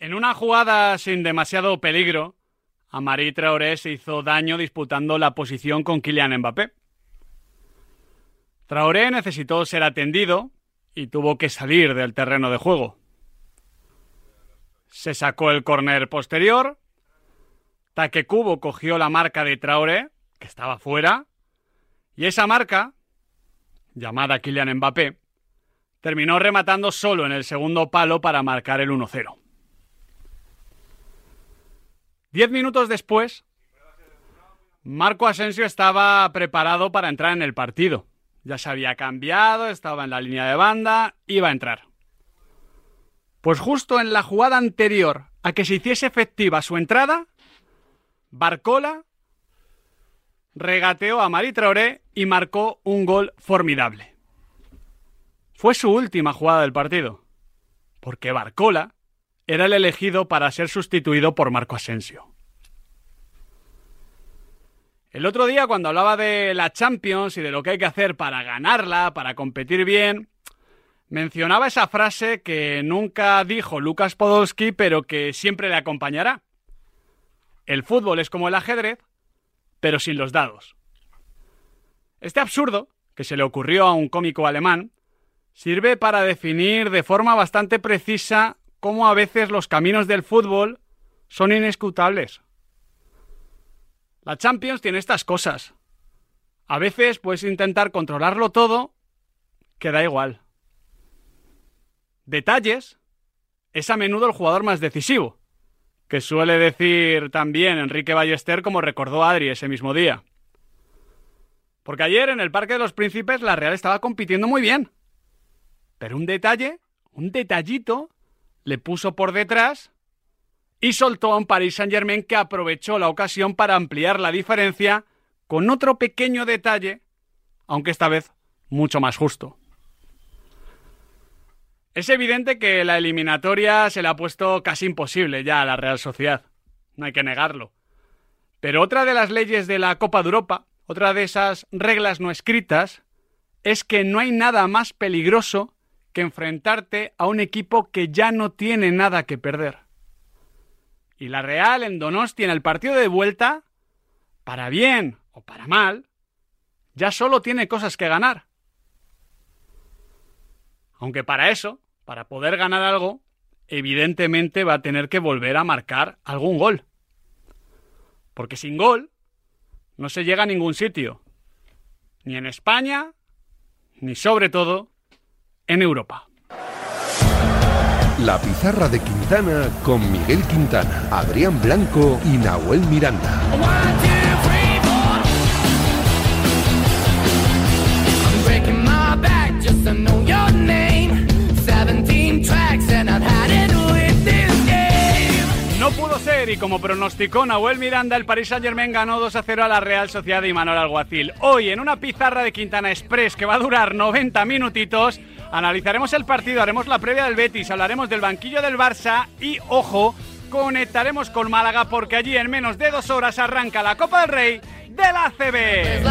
En una jugada sin demasiado peligro, Amari Traoré se hizo daño disputando la posición con Kylian Mbappé. Traoré necesitó ser atendido y tuvo que salir del terreno de juego. Se sacó el córner posterior. Taque Cubo cogió la marca de Traoré, que estaba fuera, y esa marca, llamada Kylian Mbappé, terminó rematando solo en el segundo palo para marcar el 1-0. Diez minutos después, Marco Asensio estaba preparado para entrar en el partido. Ya se había cambiado, estaba en la línea de banda, iba a entrar. Pues justo en la jugada anterior a que se hiciese efectiva su entrada, Barcola regateó a Mari Traoré y marcó un gol formidable. Fue su última jugada del partido, porque Barcola era el elegido para ser sustituido por Marco Asensio. El otro día, cuando hablaba de la Champions y de lo que hay que hacer para ganarla, para competir bien, mencionaba esa frase que nunca dijo Lucas Podolski, pero que siempre le acompañará. El fútbol es como el ajedrez, pero sin los dados. Este absurdo, que se le ocurrió a un cómico alemán, sirve para definir de forma bastante precisa cómo a veces los caminos del fútbol son inescrutables. La Champions tiene estas cosas. A veces puedes intentar controlarlo todo, que da igual. Detalles es a menudo el jugador más decisivo, que suele decir también Enrique Ballester como recordó Adri ese mismo día. Porque ayer en el Parque de los Príncipes la Real estaba compitiendo muy bien. Pero un detalle, un detallito, le puso por detrás y soltó a un Paris Saint-Germain que aprovechó la ocasión para ampliar la diferencia con otro pequeño detalle, aunque esta vez mucho más justo. Es evidente que la eliminatoria se le ha puesto casi imposible ya a la Real Sociedad, no hay que negarlo. Pero otra de las leyes de la Copa de Europa, otra de esas reglas no escritas, es que no hay nada más peligroso que enfrentarte a un equipo que ya no tiene nada que perder. Y la Real en Donosti en el partido de vuelta, para bien o para mal, ya solo tiene cosas que ganar. Aunque para eso, para poder ganar algo, evidentemente va a tener que volver a marcar algún gol. Porque sin gol no se llega a ningún sitio. Ni en España, ni sobre todo en Europa. La pizarra de Quintana con Miguel Quintana, Adrián Blanco y Nahuel Miranda. No pudo ser y como pronosticó Nahuel Miranda, el Paris Saint Germain ganó 2 a 0 a la Real Sociedad y Manuel Alguacil. Hoy en una pizarra de Quintana Express que va a durar 90 minutitos, analizaremos el partido, haremos la previa del Betis, hablaremos del banquillo del Barça y, ojo, conectaremos con Málaga porque allí en menos de dos horas arranca la Copa del Rey de la ACB.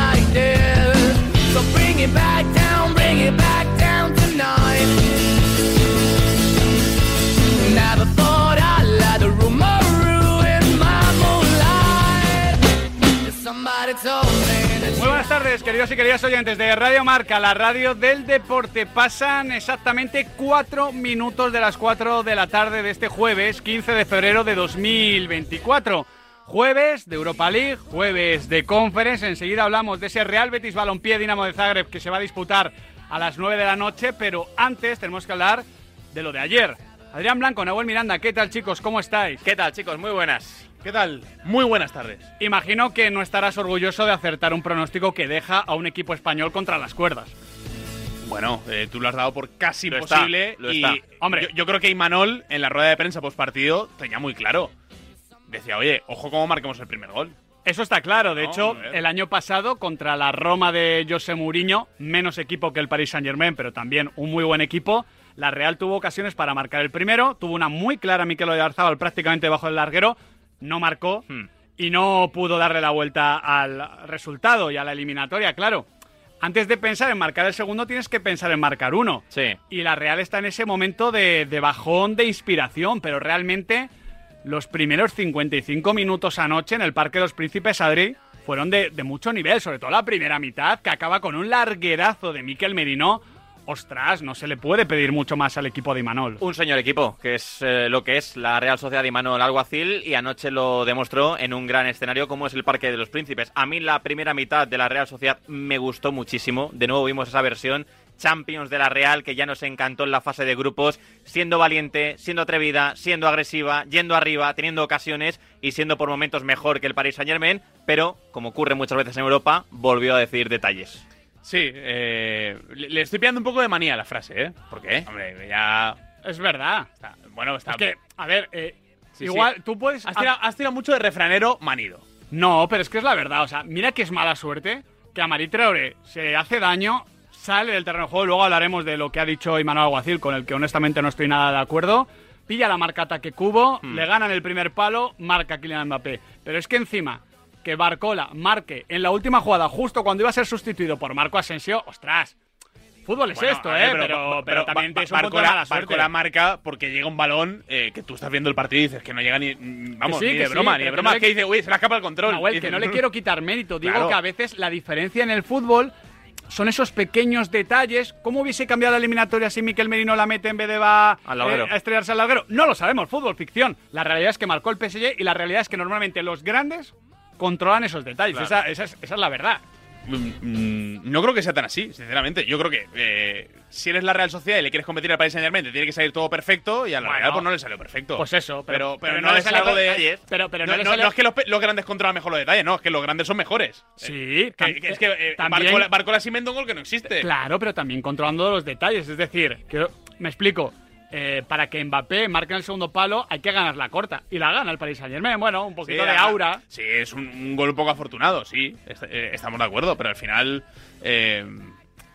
Muy buenas tardes, queridos y queridas oyentes de Radio Marca, la radio del deporte. Pasan exactamente cuatro minutos de las cuatro de la tarde de este jueves, 15 de febrero de 2024. Jueves de Europa League, jueves de Conference. Enseguida hablamos de ese Real Betis Balompié Dinamo de Zagreb que se va a disputar a las 9 de la noche, pero antes tenemos que hablar de lo de ayer. Adrián Blanco, Nahuel Miranda, ¿qué tal chicos? ¿Cómo estáis? ¿Qué tal chicos? Muy buenas. ¿Qué tal? Muy buenas tardes. Imagino que no estarás orgulloso de acertar un pronóstico que deja a un equipo español contra las cuerdas. Bueno, eh, tú lo has dado por casi Lo imposible. está, lo y, está. hombre, yo, yo creo que Imanol en la rueda de prensa post partido tenía muy claro. Decía, oye, ojo cómo marquemos el primer gol. Eso está claro. De No, hecho, el año pasado contra la Roma de José Mourinho, menos equipo que el Paris Saint-Germain, pero también un muy buen equipo, la Real tuvo ocasiones para marcar el primero, tuvo una muy clara Mikel Oyarzabal prácticamente debajo del larguero, no marcó Hmm. y no pudo darle la vuelta al resultado y a la eliminatoria, claro. antes de pensar en marcar el segundo tienes que pensar en marcar uno. Sí. Y la Real está en ese momento de, de bajón de inspiración, pero realmente los primeros 55 minutos anoche en el Parque de los Príncipes Adri fueron de, de mucho nivel, sobre todo la primera mitad, que acaba con un larguerazo de Miquel Merino. Ostras, no se le puede pedir mucho más al equipo de Imanol. Un señor equipo, que es eh, lo que es la Real Sociedad de Manuel Alguacil, y anoche lo demostró en un gran escenario como es el Parque de los Príncipes. A mí la primera mitad de la Real Sociedad me gustó muchísimo. De nuevo vimos esa versión Champions de la Real que ya nos encantó en la fase de grupos, siendo valiente, siendo atrevida, siendo agresiva, yendo arriba, teniendo ocasiones y siendo por momentos mejor que el Paris Saint Germain, pero como ocurre muchas veces en Europa, volvió a decir detalles. Sí, eh, le, estoy pillando un poco de manía a la frase, ¿eh? ¿Por qué? Hombre, ya. Es verdad. está- bueno, está. Es que, a ver, eh, Sí, igual sí. tú puedes... Has tirado, has tirado mucho de refranero manido. No, pero es que es la verdad. O sea, mira que es mala suerte que a Marí Traoré se hace daño, sale del terreno de juego. Luego hablaremos de lo que ha dicho Imanol Alguacil, con el que honestamente no estoy nada de acuerdo. Pilla la marca ataque cubo, le ganan el primer palo, marca Kylian Mbappé. Pero es que encima, que Barcola marque en la última jugada, justo cuando iba a ser sustituido por Marco Asensio, ostras. Fútbol es Bueno, esto, ¿eh? Pero, pero, también Ba- es un Barcola- mala. Barcola marca porque llega un balón eh, que tú estás viendo el partido y dices que no llega ni. mm, Vamos, sí, ni de sí, broma, ni de que broma. no Es le- que dice, uy, se le escapa el control. Nahuel, Y que no le "Mm". quiero quitar mérito. Digo Claro. que a veces la diferencia en el fútbol son esos pequeños detalles. ¿Cómo hubiese cambiado la eliminatoria si Miquel Merino la mete en vez de va eh, a estrellarse al larguero? No lo sabemos, fútbol, ficción. La realidad es que marcó el PSG y la realidad es que normalmente los grandes controlan esos detalles. Claro. Esa, esa es, esa es la verdad. Mm, mm, No creo que sea tan así, sinceramente. Yo creo que eh, si eres la Real Sociedad y le quieres competir al Paris Saint Germain, te tiene que salir todo perfecto y a la Bueno. Real pues no le salió perfecto. Pues eso, pero- pero, pero no, no le con de. detalles. Pero, pero no, no, le no- sale- no es que los, grandes controlan mejor los detalles, no, es que los grandes son mejores. Sí, Que- que es que eh, también- Barcola, Barcola un gol que no existe. Claro, pero también controlando los detalles. Es decir, que, me explico. Eh, para que Mbappé marque en el segundo palo hay que ganar la corta. Y la gana el Paris Saint Germain. Bueno, un Sí, poquito de aura. Sí, es un, un gol un poco afortunado, sí. est- eh, estamos de acuerdo, pero al final. eh,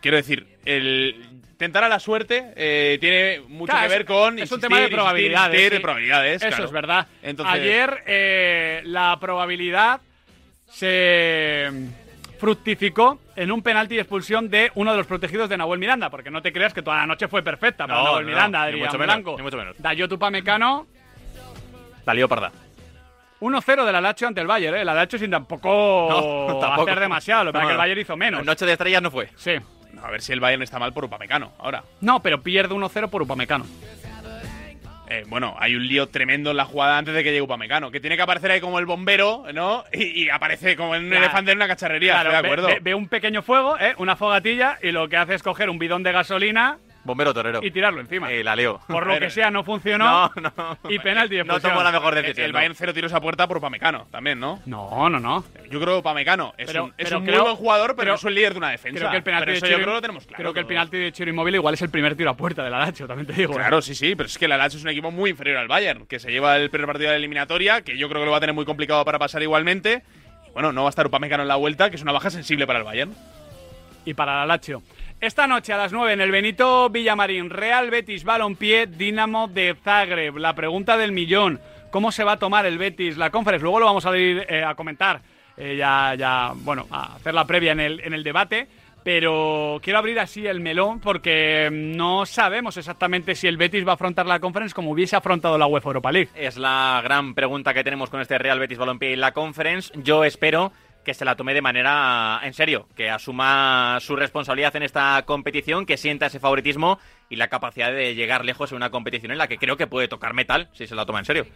quiero decir, el. Tentar a la suerte tiene mucho Claro, que es- ver con. es un tema de probabilidades, insistir, de sí. probabilidades. Eso claro. es verdad. Entonces- Ayer la probabilidad se fructificó en un penalti de expulsión de uno de los protegidos de Nahuel Miranda, porque no te creas que toda la noche fue perfecta para No, Nahuel no, Miranda, ni Adrián mucho menos, Blanco. ni mucho menos. Dayo Tupamecano, La parda. 1-0 de la Lazio ante el Bayern, ¿eh? La Lazio sin tampoco, No, tampoco. hacer demasiado, lo que No, el no. Bayern hizo menos. Noche de estrellas no fue. Sí. A ver si el Bayern está mal por Upamecano ahora. No, pero pierde 1-0 por Upamecano. Eh, bueno, hay un lío tremendo en la jugada antes de que llegue Upamecano, que tiene que aparecer ahí como el bombero, ¿no? Y, y aparece como un Claro. elefante en una cacharrería, Claro, estoy de ve- acuerdo. Ve, ve un pequeño fuego, ¿eh? Una fogatilla, y lo que hace es coger un bidón de gasolina Bombero torero. y tirarlo encima. Eh, la leo. Por lo que sea, no funcionó. No, no. Y penalti de No tomó la mejor El- decisión. el no. Bayern cero tiros a puerta por Upamecano también, ¿no? No, no, no. Yo creo que Upamecano es Pero- un, es pero un creo- muy buen jugador, pero, pero- no es el líder de una defensa. Creo que el penalti pero de Chiro, yo creo que lo tenemos claro. creo que el penalti de Chiro Inmóvil igual es el primer tiro a puerta de la Lazio, también te digo. ¿eh? Claro, sí, sí, pero es que la Lazio es un equipo muy inferior al Bayern, que se lleva el primer partido de la eliminatoria, que yo creo que lo va a tener muy complicado para pasar igualmente. Y bueno, no va a estar Upamecano en la vuelta, que es una baja sensible para el Bayern. y para la Lazio. Esta noche a las 9 en el Benito Villamarín, Real Betis Balompié, Dinamo de Zagreb. La pregunta del millón, ¿cómo se va a tomar el Betis la conference? Luego lo vamos a ir eh, a comentar, eh, ya, ya, bueno, a hacer la previa en el, en el debate. Pero quiero abrir así el melón porque no sabemos exactamente si el Betis va a afrontar la conference como hubiese afrontado la UEFA Europa League. Es la gran pregunta que tenemos con este Real Betis Balompié y la Conference. Yo espero que se la tome de manera en serio, que asuma su responsabilidad en esta competición, que sienta ese favoritismo y la capacidad de llegar lejos en una competición en la que creo que puede tocar metal si se la toma en serio.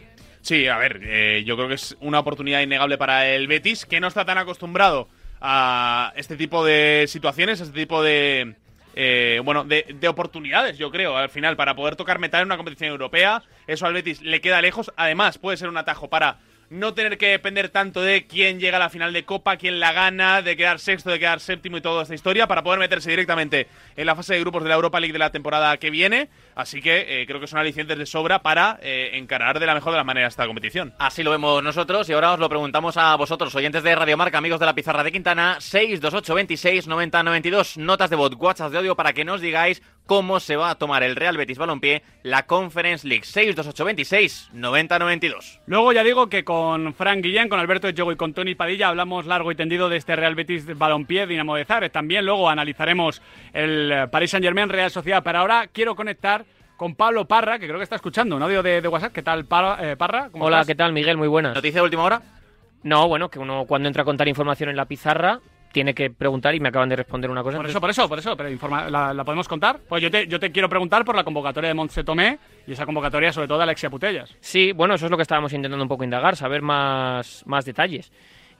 Sí, a ver, eh, yo creo que es una oportunidad innegable para el Betis, que no está tan acostumbrado a este tipo de situaciones, a este tipo de. eh, bueno, de, de oportunidades, yo creo, al final, para poder tocar metal en una competición europea. Eso al Betis le queda lejos. Además, puede ser un atajo para no tener que depender tanto de quién llega a la final de Copa, quién la gana, de quedar sexto, de quedar séptimo y toda esta historia, para poder meterse directamente en la fase de grupos de la Europa League de la temporada que viene. Así que eh, creo que son alicientes de sobra para eh, encarar de la mejor de las maneras esta competición. Así lo vemos nosotros y ahora os lo preguntamos a vosotros, oyentes de Radio Marca, amigos de la pizarra de Quintana, 628 26 90 92, notas de voz, WhatsApp de audio para que nos digáis cómo se va a tomar el Real Betis Balompié la Conference League 628 26 90 92. Luego ya digo que con Frank Guillén, con Alberto Echego y con Tony Padilla hablamos largo y tendido de este Real Betis Balompié Dinamo de Zagreb. También luego analizaremos el eh, Paris Saint-Germain Real Sociedad. Pero ahora quiero conectar con Pablo Parra, que creo que está escuchando un audio de, de WhatsApp. ¿Qué tal, Parra? eh, Parra? ¿Cómo Hola, estás? ¿qué tal, Miguel? Muy buenas. ¿Noticia de última hora? No, bueno, que uno cuando entra a contar información en la pizarra tiene que preguntar y me acaban de responder una cosa. Por entonces- eso, por eso, por eso, pero informa- la, la podemos contar? Pues yo te, yo te quiero preguntar por la convocatoria de Montse Tomé y esa convocatoria sobre todo de Alexia Putellas. Sí, bueno, eso es lo que estábamos intentando un poco indagar, saber más, más detalles.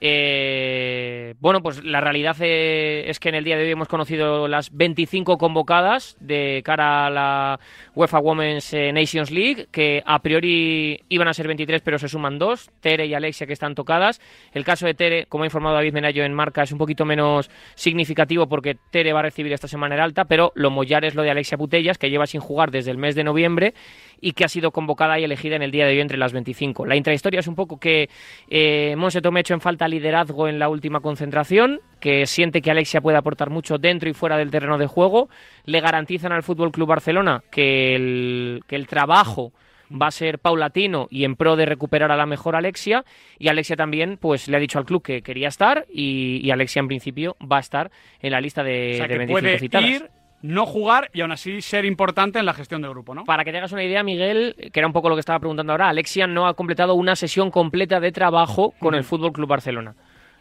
Eh, bueno, pues la realidad eh, es que en el día de hoy hemos conocido las 25 convocadas de cara a la UEFA Women's eh, Nations League, que a priori iban a ser 23, pero se suman dos, Tere y Alexia, que están tocadas. El caso de Tere, como ha informado David Menayo en marca, es un poquito menos significativo porque Tere va a recibir esta semana el alta, pero lo mollar es lo de Alexia Putellas, que lleva sin jugar desde el mes de noviembre y que ha sido convocada y elegida en el día de hoy entre las 25. La intrahistoria es un poco que eh, Monse ha hecho en falta liderazgo en la última concentración, que siente que Alexia puede aportar mucho dentro y fuera del terreno de juego. Le garantizan al Fútbol Club Barcelona que el, que el trabajo va a ser paulatino y en pro de recuperar a la mejor Alexia y Alexia también pues le ha dicho al club que quería estar y, y Alexia en principio va a estar en la lista de, o sea, de que 25 puede citadas. ir, no jugar y aún así ser importante en la gestión del grupo, ¿no? Para que te hagas una idea, Miguel, que era un poco lo que estaba preguntando ahora, Alexia no ha completado una sesión completa de trabajo con el Fútbol Club Barcelona.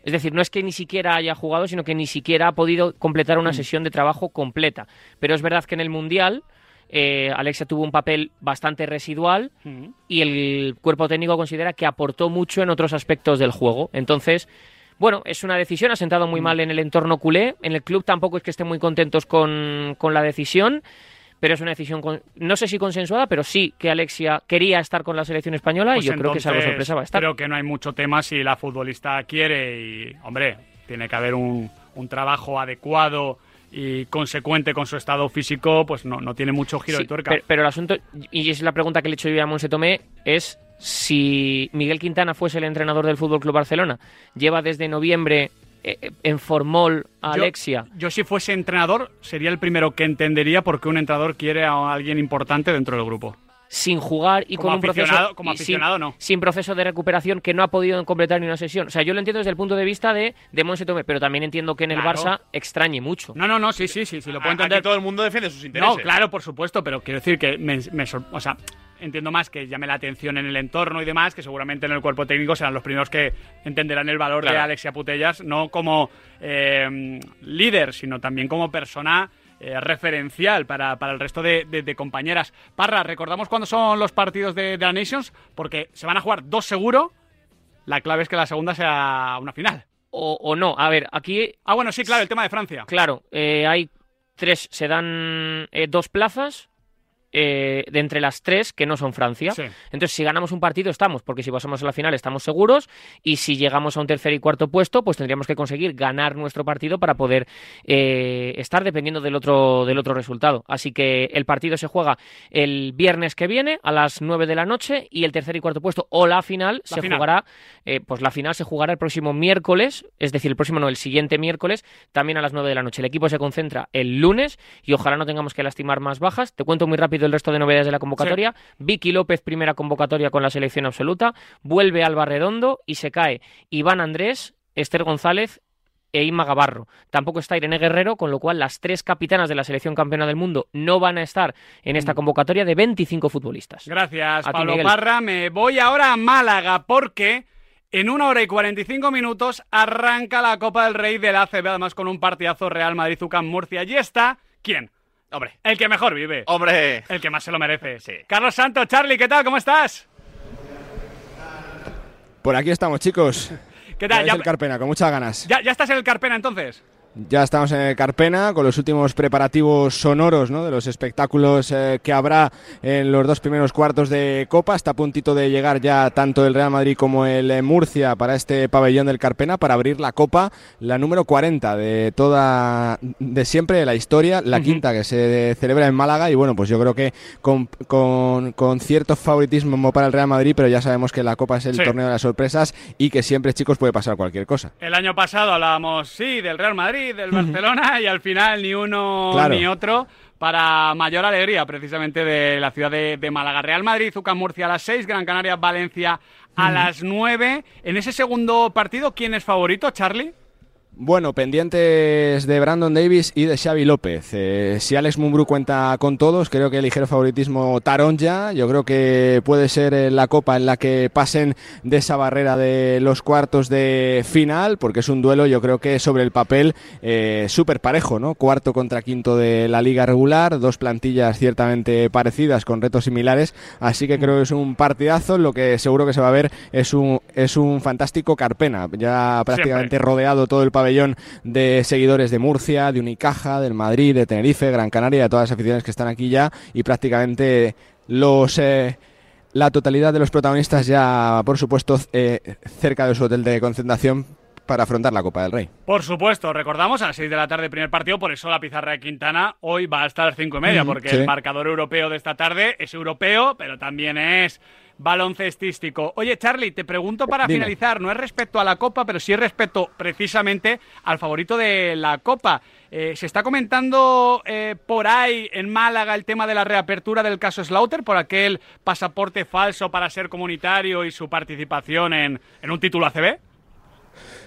Es decir, no es que ni siquiera haya jugado, sino que ni siquiera ha podido completar una sesión de trabajo completa. Pero es verdad que en el Mundial eh, Alexia tuvo un papel bastante residual Mm. y el cuerpo técnico considera que aportó mucho en otros aspectos del juego. Entonces, bueno, es una decisión, ha sentado muy mal en el entorno culé, en el club tampoco es que estén muy contentos con, con la decisión, pero es una decisión, con- no sé si consensuada, pero sí que Alexia quería estar con la selección española Pues y yo creo que entonces, sorpresa va a estar. Creo que no hay mucho tema si la futbolista quiere y, hombre, tiene que haber un, un trabajo adecuado y consecuente con su estado físico, pues no, no tiene mucho giro Sí, de tuerca. Pero, pero el asunto, y es la pregunta que le he hecho yo a Monse Tomé, es si Miguel Quintana fuese el entrenador del Fútbol Club Barcelona, lleva desde noviembre eh, en formol a Yo- Alexia. Yo si fuese entrenador sería el primero que entendería por qué un entrenador quiere a alguien importante dentro del grupo. Sin jugar y Como con un proceso como sin- aficionado, no. sin proceso de recuperación que no ha podido completar ni una sesión. O sea, yo lo entiendo desde el punto de vista de, de Monse Tomé, pero también entiendo que en el Claro. Barça extrañe mucho. No, no, no, sí, sí, sí, sí, lo puedo Aquí entender. todo el mundo defiende sus intereses. No, claro, por supuesto, pero quiero decir que me, me o sea, entiendo más que llame la atención en el entorno y demás, que seguramente en el cuerpo técnico serán los primeros que entenderán el valor de. Alexia Putellas, no como eh, líder, sino también como persona eh, referencial para, para el resto de, de- de compañeras. Parra, recordamos cuándo son los partidos de, de la Nations, porque se van a jugar dos seguro. La clave es que la segunda sea una final. O, o no. A ver, aquí, Ah, bueno, sí, claro, el tema de Francia. claro, eh, hay tres, se dan eh, dos plazas eh, de entre las tres que no son Francia. Sí. Entonces, si ganamos un partido, estamos, porque si pasamos a la final estamos seguros, y si llegamos a un tercer y cuarto puesto, pues tendríamos que conseguir ganar nuestro partido para poder eh, estar dependiendo del otro, del otro resultado. Así que el partido se juega el viernes que viene a las 9 de la noche y el tercer y cuarto puesto o la final La se final. jugará, eh, pues la final se jugará el próximo miércoles, es decir, el próximo no, el siguiente miércoles, también a las 9 de la noche. El equipo se concentra el lunes y ojalá no tengamos que lastimar más bajas. Te cuento muy rápido el resto de novedades de la convocatoria. Vicky López, primera convocatoria con la selección absoluta. Vuelve Alba Redondo y se cae Iván Andrés, Esther González e Inma Gavarro. Tampoco está Irene Guerrero, con lo cual las tres capitanas de la selección campeona del mundo no van a estar en esta convocatoria de 25 futbolistas. Gracias, A ti, Pablo Miguel. Parra. Me voy ahora a Málaga porque en una hora y 45 minutos arranca la Copa del Rey del ACB, además con un partidazo Real Madrid-Zucam Murcia. Allí está, ¿quién? Hombre, El que mejor vive. hombre. El que más se lo merece. Sí. Carlos Santos, Charlie, ¿qué tal? ¿Cómo estás? Por aquí estamos, chicos. ¿Qué tal? ¿Ya, el Carpena, con muchas ganas. ya- ya estás en el Carpena entonces? Ya estamos en el Carpena con los últimos preparativos sonoros ¿no? de los espectáculos eh, que habrá en los dos primeros cuartos de Copa. Está a puntito de llegar ya tanto el Real Madrid como el eh, Murcia para este pabellón del Carpena para abrir la Copa, la número 40 de toda, de siempre de la historia, la quinta que se celebra en Málaga. Y bueno, pues yo creo que con, con, con cierto favoritismo para el Real Madrid, pero ya sabemos que la Copa es el Sí. torneo de las sorpresas y que siempre, chicos, puede pasar cualquier cosa. El año pasado hablábamos, sí, del Real Madrid, del Barcelona, y al final ni uno Claro. ni otro. Para mayor alegría, precisamente, de la ciudad de, de Málaga. Real Madrid, Zucca Murcia a las 6, Gran Canaria, Valencia a las 9. En ese segundo partido, ¿quién es favorito, Charlie? Bueno, pendientes de Brandon Davis y de Xavi López. Eh, si Alex Mumbrú cuenta con todos, creo que el ligero favoritismo Taronja. Yo creo que puede ser eh, la copa en la que pasen de esa barrera de los cuartos de final, porque es un duelo, yo creo que sobre el papel eh, súper parejo, ¿no? Cuarto contra quinto de la liga regular, dos plantillas ciertamente parecidas con retos similares, así que creo que es un partidazo. Lo que seguro que se va a ver es un, es un fantástico Carpena, ya prácticamente rodeado todo el pabellón de seguidores de Murcia, de Unicaja, del Madrid, de Tenerife, Gran Canaria, de todas las aficiones que están aquí ya y prácticamente los eh, la totalidad de los protagonistas ya, por supuesto, eh, cerca de su hotel de concentración para afrontar la Copa del Rey. Por supuesto, recordamos a las 6 de la tarde primer partido, por eso la pizarra de Quintana hoy va a estar a las 5 y media, porque sí. el marcador europeo de esta tarde es europeo, pero también es baloncestístico. Oye, Charlie, te pregunto para Dime. finalizar, no es respecto a la Copa, pero sí es respecto precisamente al favorito de la Copa. Eh, se está comentando eh, por ahí en Málaga el tema de la reapertura del caso Slaughter por aquel pasaporte falso para ser comunitario y su participación en, en un título ACB.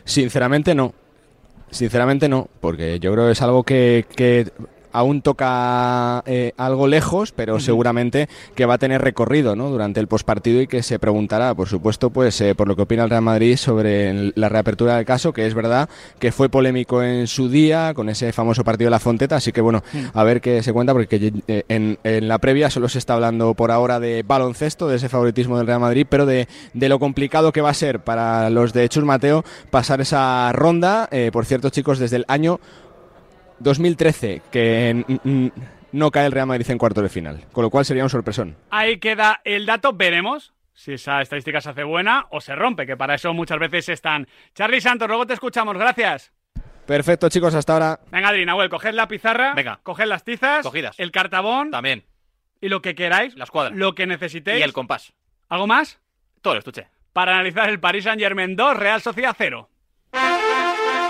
Sinceramente no. Sinceramente no, porque yo creo que es algo que, que aún toca eh, algo lejos, pero seguramente que va a tener recorrido ¿no? durante el postpartido y que se preguntará, por supuesto, pues eh, por lo que opina el Real Madrid sobre la reapertura del caso, que es verdad que fue polémico en su día con ese famoso partido de la Fonteta, así que bueno, a ver qué se cuenta, porque eh, en, en la previa solo se está hablando por ahora de baloncesto, de ese favoritismo del Real Madrid, pero de, de lo complicado que va a ser para los de Chus Mateo pasar esa ronda. Por cierto, chicos, desde el año 2013 que no cae el Real Madrid en cuarto de final, con lo cual sería un sorpresón. Ahí queda el dato, veremos si esa estadística se hace buena o se rompe, que para eso muchas veces están. Charlie Santos, luego te escuchamos, gracias. Perfecto, chicos, hasta ahora. Venga, Adri, Nahuel, coged la pizarra, Venga. coged las tizas, Cogidas. el cartabón También. y lo que queráis, La escuadra. lo que necesitéis. Y el compás. ¿Algo más? Todo el estuche. Para analizar el Paris Saint-Germain 2, Real Sociedad 0.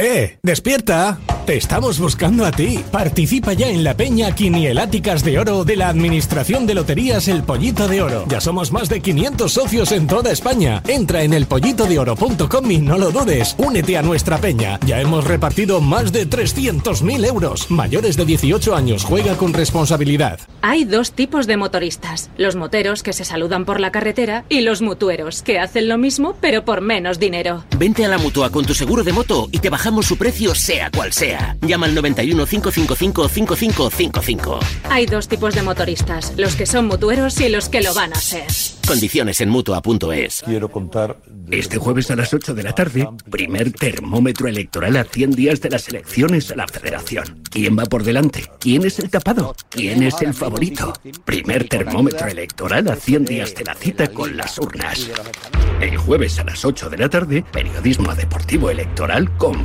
¡Eh! ¡Despierta! Te estamos buscando a ti. Participa ya en la peña Quinieláticas de Oro de la Administración de Loterías El Pollito de Oro. Ya somos más de 500 socios en toda España. Entra en elpollitodeoro.com y no lo dudes. Únete a nuestra peña. Ya hemos repartido más de 300.000 euros. Mayores de 18 años. Juega con responsabilidad. Hay dos tipos de motoristas, los moteros que se saludan por la carretera y los mutueros que hacen lo mismo pero por menos dinero. Vente a la mutua con tu seguro de moto y te bajamos su precio sea cual sea. Llama al 91 555 5555. Hay dos tipos de motoristas, los que son mutueros y los que lo van a ser. Condiciones en mutua.es. Quiero contar. Este jueves a las 8 de la tarde, primer termómetro electoral a 100 días de las elecciones a la Federación. ¿Quién va por delante? ¿Quién es el tapado? ¿Quién es el favorito? Primer termómetro electoral a 100 días de la cita con las urnas. El jueves a las 8 de la tarde, periodismo deportivo electoral con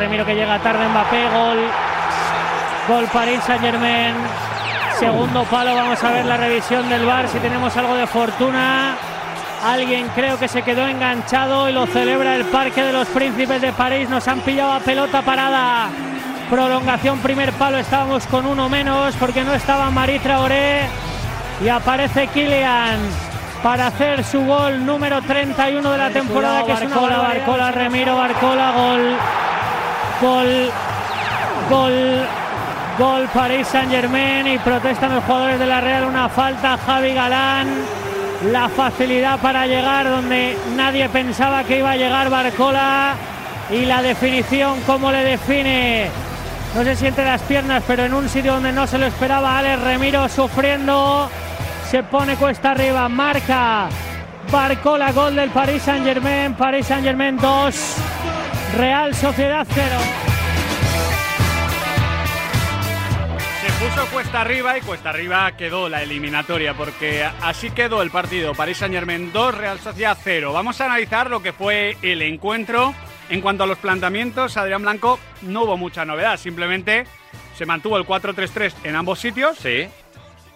Remiro que llega tarde, Mbappé, gol. Gol París Saint Germain. Segundo palo, vamos a ver la revisión del bar si tenemos algo de fortuna. Alguien creo que se quedó enganchado y lo celebra el Parque de los Príncipes de París. Nos han pillado a pelota parada. Prolongación primer palo, estábamos con uno menos porque no estaba Marie Traoré. Y aparece Kylian para hacer su gol número 31 de la temporada, que es una Barcola. Barcola, Remiro Barcola, gol. Gol. Gol. Gol Paris Saint Germain y protestan los jugadores de la Real una falta. Javi Galán. La facilidad para llegar donde nadie pensaba que iba a llegar Barcola. Y la definición, como le define. No se siente las piernas, pero en un sitio donde no se lo esperaba. Alex Remiro sufriendo. Se pone cuesta arriba. Marca. Barcola, gol del Paris Saint Germain. Paris Saint Germain 2. Real Sociedad 0. Se puso cuesta arriba y cuesta arriba quedó la eliminatoria, porque así quedó el partido. París Saint Germain 2, Real Sociedad 0. Vamos a analizar lo que fue el encuentro. En cuanto a los planteamientos, Adrián Blanco no hubo mucha novedad, simplemente se mantuvo el 4-3-3 en ambos sitios. Sí.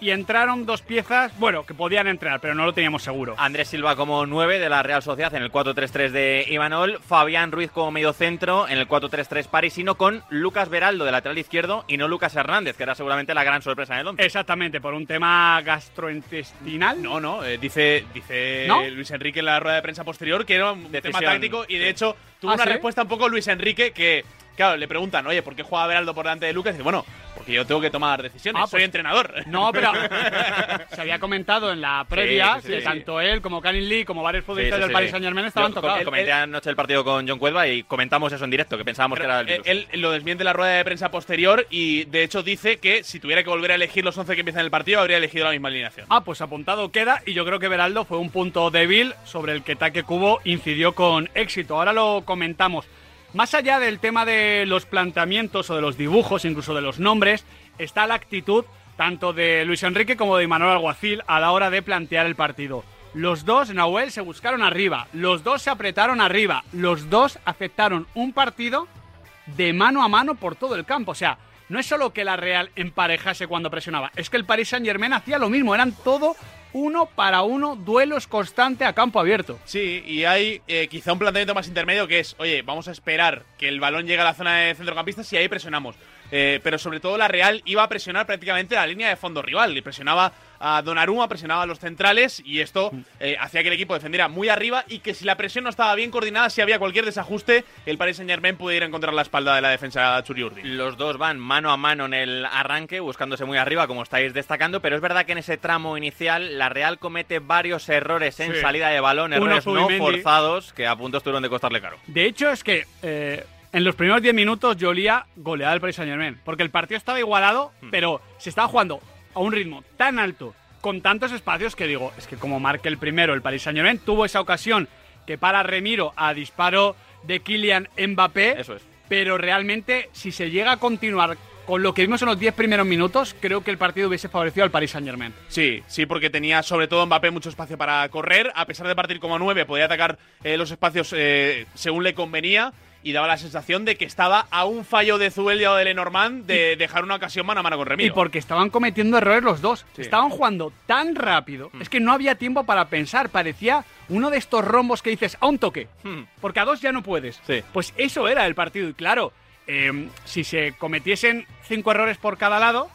Y entraron dos piezas, bueno, que podían entrar, pero no lo teníamos seguro. Andrés Silva como 9 de la Real Sociedad en el 4-3-3 de Imanol, Fabián Ruiz como medio centro en el 4-3-3 parisino con Lucas Beraldo de lateral izquierdo y no Lucas Hernández, que era seguramente la gran sorpresa en el 11. Exactamente, por un tema gastrointestinal. No, no, eh, dice, dice ¿No? Luis Enrique en la rueda de prensa posterior que era un tema táctico y de sí. hecho tuvo ¿Ah, una sí? respuesta un poco Luis Enrique que, claro, le preguntan, oye, ¿por qué juega Beraldo por delante de Lucas? Y dice, bueno, porque yo tengo que tomar decisiones, Ah, soy pues- entrenador. No, pero se había comentado en la previa Sí, sí, sí, que sí. tanto él como Karin Lee, como varios futbolistas del. Paris Saint Germain estaban Yo tocados. Comenté anoche el partido con John Cuelva y comentamos eso en directo, que pensábamos que era el Él, virus. él lo desmiente en la rueda de prensa posterior y de hecho dice que si tuviera que volver a elegir los 11 que empiezan el partido, habría elegido la misma alineación. Ah, pues apuntado queda y yo creo que Beraldo fue un punto débil sobre el que Taque Cubo incidió con éxito. Ahora lo comentamos. Más allá del tema de los planteamientos o de los dibujos, incluso de los nombres, está la actitud tanto de Luis Enrique como de Manuel Alguacil a la hora de plantear el partido. Los dos, Nahuel, se buscaron arriba, los dos se apretaron arriba, los dos aceptaron un partido de mano a mano por todo el campo. O sea, no es solo que la Real emparejase cuando presionaba, es que el Paris Saint Germain hacía lo mismo, eran todo uno para uno, duelos constantes a campo abierto. Sí, y hay eh, quizá un planteamiento más intermedio que es, oye, vamos a esperar que el balón llegue a la zona de centrocampistas y ahí presionamos. Eh, pero sobre todo la Real iba a presionar prácticamente la línea de fondo rival. Y presionaba a Donnarumma, presionaba a los centrales y esto eh, hacía que el equipo defendiera muy arriba y que si la presión no estaba bien coordinada, si había cualquier desajuste, el Paris Saint Germain puede ir a encontrar la espalda de la defensa Churiurdi. Los dos van mano a mano en el arranque, buscándose muy arriba, como estáis destacando, pero es verdad que en ese tramo inicial la Real comete varios errores en Sí. salida de balón, errores no forzados que a punto estuvieron de costarle caro. De hecho, es que eh, en los primeros 10 minutos yo olía goleada del Paris Saint Germain. Porque el partido estaba igualado, pero se estaba jugando a un ritmo tan alto, con tantos espacios, que digo, es que como marque el primero el Paris Saint Germain, tuvo esa ocasión que para Remiro a disparo de Kylian Mbappé. Eso es. Pero realmente, si se llega a continuar con lo que vimos en los 10 primeros minutos, creo que el partido hubiese favorecido al Paris Saint Germain. Sí, sí, porque tenía sobre todo Mbappé mucho espacio para correr. A pesar de partir como 9, podía atacar eh, los espacios eh, según le convenía. Y daba la sensación de que estaba a un fallo de Zubelia o de Lenormand de dejar una ocasión mano a mano con Remiro. Y porque estaban cometiendo errores los dos. Sí. Estaban jugando tan rápido. Hmm. Es que no había tiempo para pensar. Parecía uno de estos rombos que dices a un toque. Hmm. Porque a dos ya no puedes. Sí. Pues eso era el partido. Y claro, eh, si se cometiesen cinco errores por cada lado,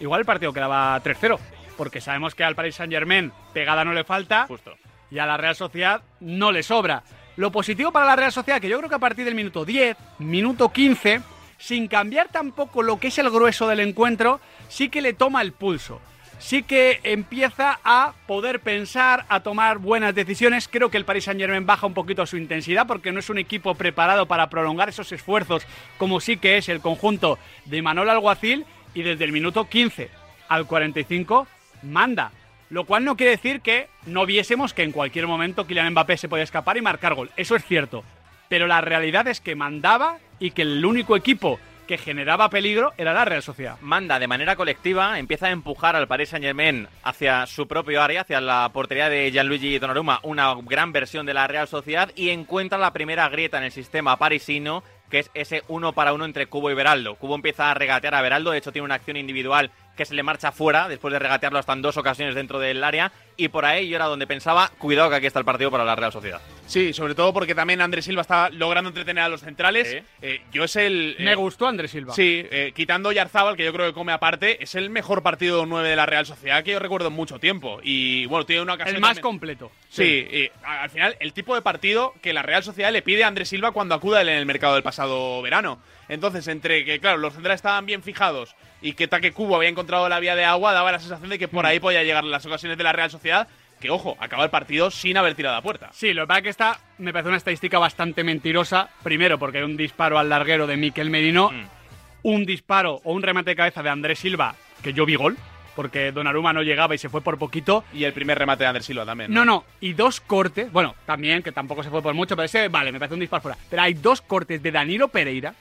igual el partido quedaba 3-0. Porque sabemos que al Paris Saint Germain pegada no le falta. Justo. Y a la Real Sociedad no le sobra. Lo positivo para la Real Sociedad, que yo creo que a partir del minuto 10, minuto 15, sin cambiar tampoco lo que es el grueso del encuentro, sí que le toma el pulso. Sí que empieza a poder pensar, a tomar buenas decisiones. Creo que el Paris Saint Germain baja un poquito su intensidad porque no es un equipo preparado para prolongar esos esfuerzos como sí que es el conjunto de Manuel Alguacil y desde el minuto 15 al 45 manda. Lo cual no quiere decir que no viésemos que en cualquier momento Kylian Mbappé se podía escapar y marcar gol. Eso es cierto. Pero la realidad es que mandaba y que el único equipo que generaba peligro era la Real Sociedad. Manda de manera colectiva, empieza a empujar al Paris Saint-Germain hacia su propio área, hacia la portería de Gianluigi Donnarumma, una gran versión de la Real Sociedad y encuentra la primera grieta en el sistema parisino, que es ese uno para uno entre Cubo y Beraldo. Cubo empieza a regatear a Beraldo, de hecho tiene una acción individual que se le marcha fuera después de regatearlo hasta en dos ocasiones dentro del área. Y por ahí yo era donde pensaba, cuidado que aquí está el partido para la Real Sociedad. Sí, sobre todo porque también Andrés Silva está logrando entretener a los centrales. Eh, yo es el. Me eh, gustó Andrés Silva. Sí, eh, quitando Yarzábal, que yo creo que come aparte, es el mejor partido 9 de la Real Sociedad que yo recuerdo en mucho tiempo. Y bueno, tiene una ocasión. El más también- completo. Sí, y al final, el tipo de partido que la Real Sociedad le pide a Andrés Silva cuando acuda él en el mercado del pasado verano. Entonces, entre que, claro, los centrales estaban bien fijados y que Taque Cubo había encontrado la vía de agua, daba la sensación de que por ahí podía llegar las ocasiones de la Real Sociedad. Que, ojo, acaba el partido sin haber tirado a puerta. Sí, lo que pasa es que esta me parece una estadística bastante mentirosa. Primero, porque hay un disparo al larguero de Miquel Merino, un disparo o un remate de cabeza de Andrés Silva, que yo vi gol, porque Donnarumma no llegaba y se fue por poquito. Y el primer remate de Andrés Silva también. No, no, y dos cortes, bueno, también, que tampoco se fue por mucho, pero ese, vale, me parece un disparo fuera. Pero hay dos cortes de Danilo Pereira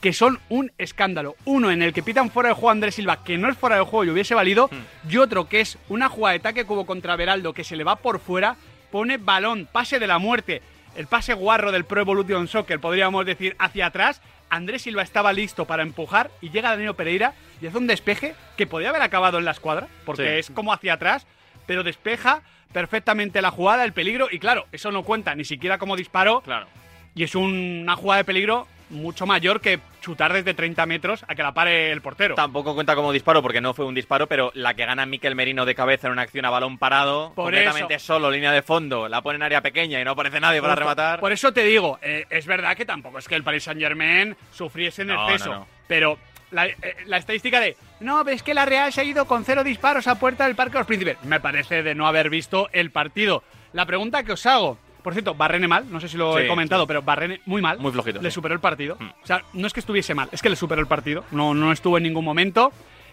que son un escándalo. Uno en el que pitan fuera de juego a Andrés Silva, que no es fuera de juego y hubiese valido, y otro que es una jugada de ataque cubo contra Beraldo que se le va por fuera, pone balón, pase de la muerte, el pase guarro del Pro Evolution Soccer, podríamos decir, hacia atrás. Andrés Silva estaba listo para empujar y llega Danilo Pereira y hace un despeje que podía haber acabado en la escuadra, porque Sí. es como hacia atrás, pero despeja perfectamente la jugada, el peligro, y claro, eso no cuenta ni siquiera como disparo. Claro. Y es un- una jugada de peligro mucho mayor que chutar desde 30 metros a que la pare el portero. Tampoco cuenta como disparo porque no fue un disparo, pero la que gana Miquel Merino de cabeza en una acción a balón parado, Por completamente eso. solo, línea de fondo, la pone en área pequeña y no aparece nadie para Justo. rematar. Por eso te digo, eh, es verdad que tampoco es que el Paris Saint Germain sufriese en No, exceso, no, no. pero la, eh, la estadística de no, es que la Real se ha ido con cero disparos a puerta del Parque de los Príncipes, me parece de no haber visto el partido. La pregunta que os hago, por cierto, Barrene mal, no sé si lo Sí, he comentado, sí. pero Barrene muy mal. Muy flojito, Le sí. superó el partido. Mm. O sea, no es que estuviese mal, es que le superó el partido. No, no estuvo en ningún momento.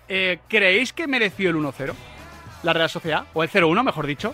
Eh, ¿Creéis que mereció el 1-0? La Real Sociedad, o el 0-1, mejor dicho.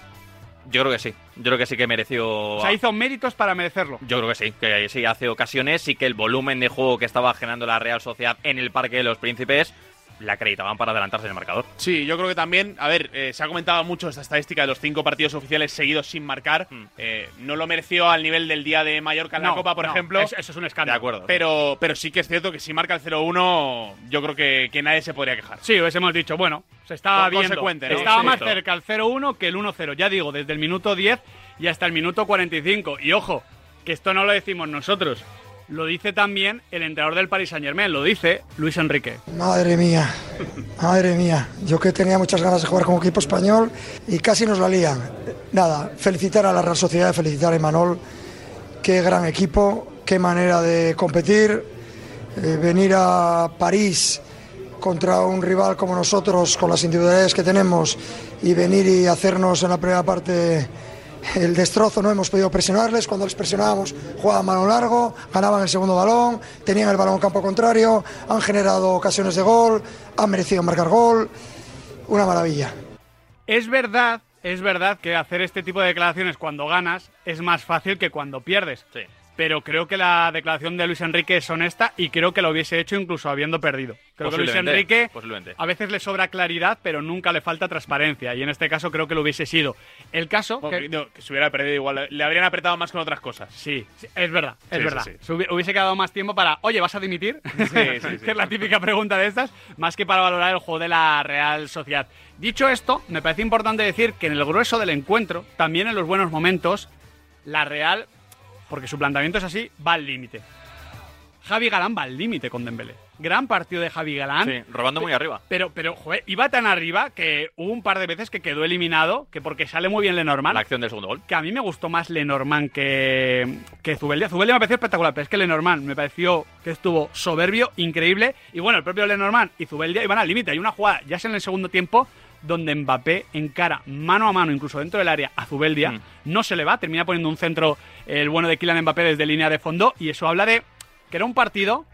Yo creo que sí. Yo creo que sí que mereció. O sea, hizo méritos para merecerlo. Yo creo que sí, que sí hace ocasiones y que el volumen de juego que estaba generando la Real Sociedad en el Parque de los Príncipes le acreditaban para adelantarse en el marcador. Sí, yo creo que también, a ver, eh, se ha comentado mucho esta estadística de los cinco partidos oficiales seguidos sin marcar. Eh, no lo mereció al nivel del día de Mallorca en la Copa, por no, ejemplo. Eso, eso es un escándalo. De acuerdo. Pero, pero sí que es cierto que si marca el 0-1, yo creo que, que nadie se podría quejar. Sí, os hemos dicho, bueno, se estaba Con- viendo. ¿no? Estaba Sí. más cerca el 0-1 que el 1-0. Ya digo, desde el minuto 10 y hasta el minuto 45. Y ojo, que esto no lo decimos nosotros. Lo dice también el entrenador del Paris Saint Germain, lo dice Luis Enrique. Madre mía, madre mía. Yo que tenía muchas ganas de jugar con equipo español y casi nos la lían. Nada, felicitar a la Real Sociedad, felicitar a Imanol. Qué gran equipo, qué manera de competir. Eh, venir a París contra un rival como nosotros, con las individualidades que tenemos, y venir y hacernos en la primera parte el destrozo, no hemos podido presionarles, cuando les presionábamos jugaban balón largo, ganaban el segundo balón, tenían el balón campo contrario, han generado ocasiones de gol, han merecido marcar gol, una maravilla. Es verdad, es verdad que hacer este tipo de declaraciones cuando ganas es más fácil que cuando pierdes. Sí. Pero creo que la declaración de Luis Enrique es honesta y creo que lo hubiese hecho incluso habiendo perdido. Creo que Luis Enrique a veces le sobra claridad, pero nunca le falta transparencia. Y en este caso creo que lo hubiese sido. El caso Bueno, que, no, que se hubiera perdido igual, le habrían apretado más con otras cosas. Sí, sí, es verdad, es Sí, verdad. sí, hubiese quedado más tiempo para, oye, ¿vas a dimitir? sí, sí. que es la típica pregunta de estas, más que para valorar el juego de la Real Sociedad. Dicho esto, me parece importante decir que en el grueso del encuentro, también en los buenos momentos, la Real, porque su planteamiento es así, va al límite. Javi Galán va al límite con Dembélé. Gran partido de Javi Galán. Sí, robando muy arriba. Pero, pero, joder, iba tan arriba que hubo un par de veces que quedó eliminado, que porque sale muy bien Lenormand La acción del segundo gol. que a mí me gustó más Lenormand que, que Zubeldia. Zubeldia me pareció espectacular, pero es que Lenormand me pareció que estuvo soberbio, increíble. Y bueno, el propio Lenormand y Zubeldia iban al límite. Hay una jugada, ya sea en el segundo tiempo, donde Mbappé encara mano a mano, incluso dentro del área, a Zubeldia. Mm. No se le va, termina poniendo un centro el bueno de Kylian Mbappé desde línea de fondo. Y eso habla de que era un partido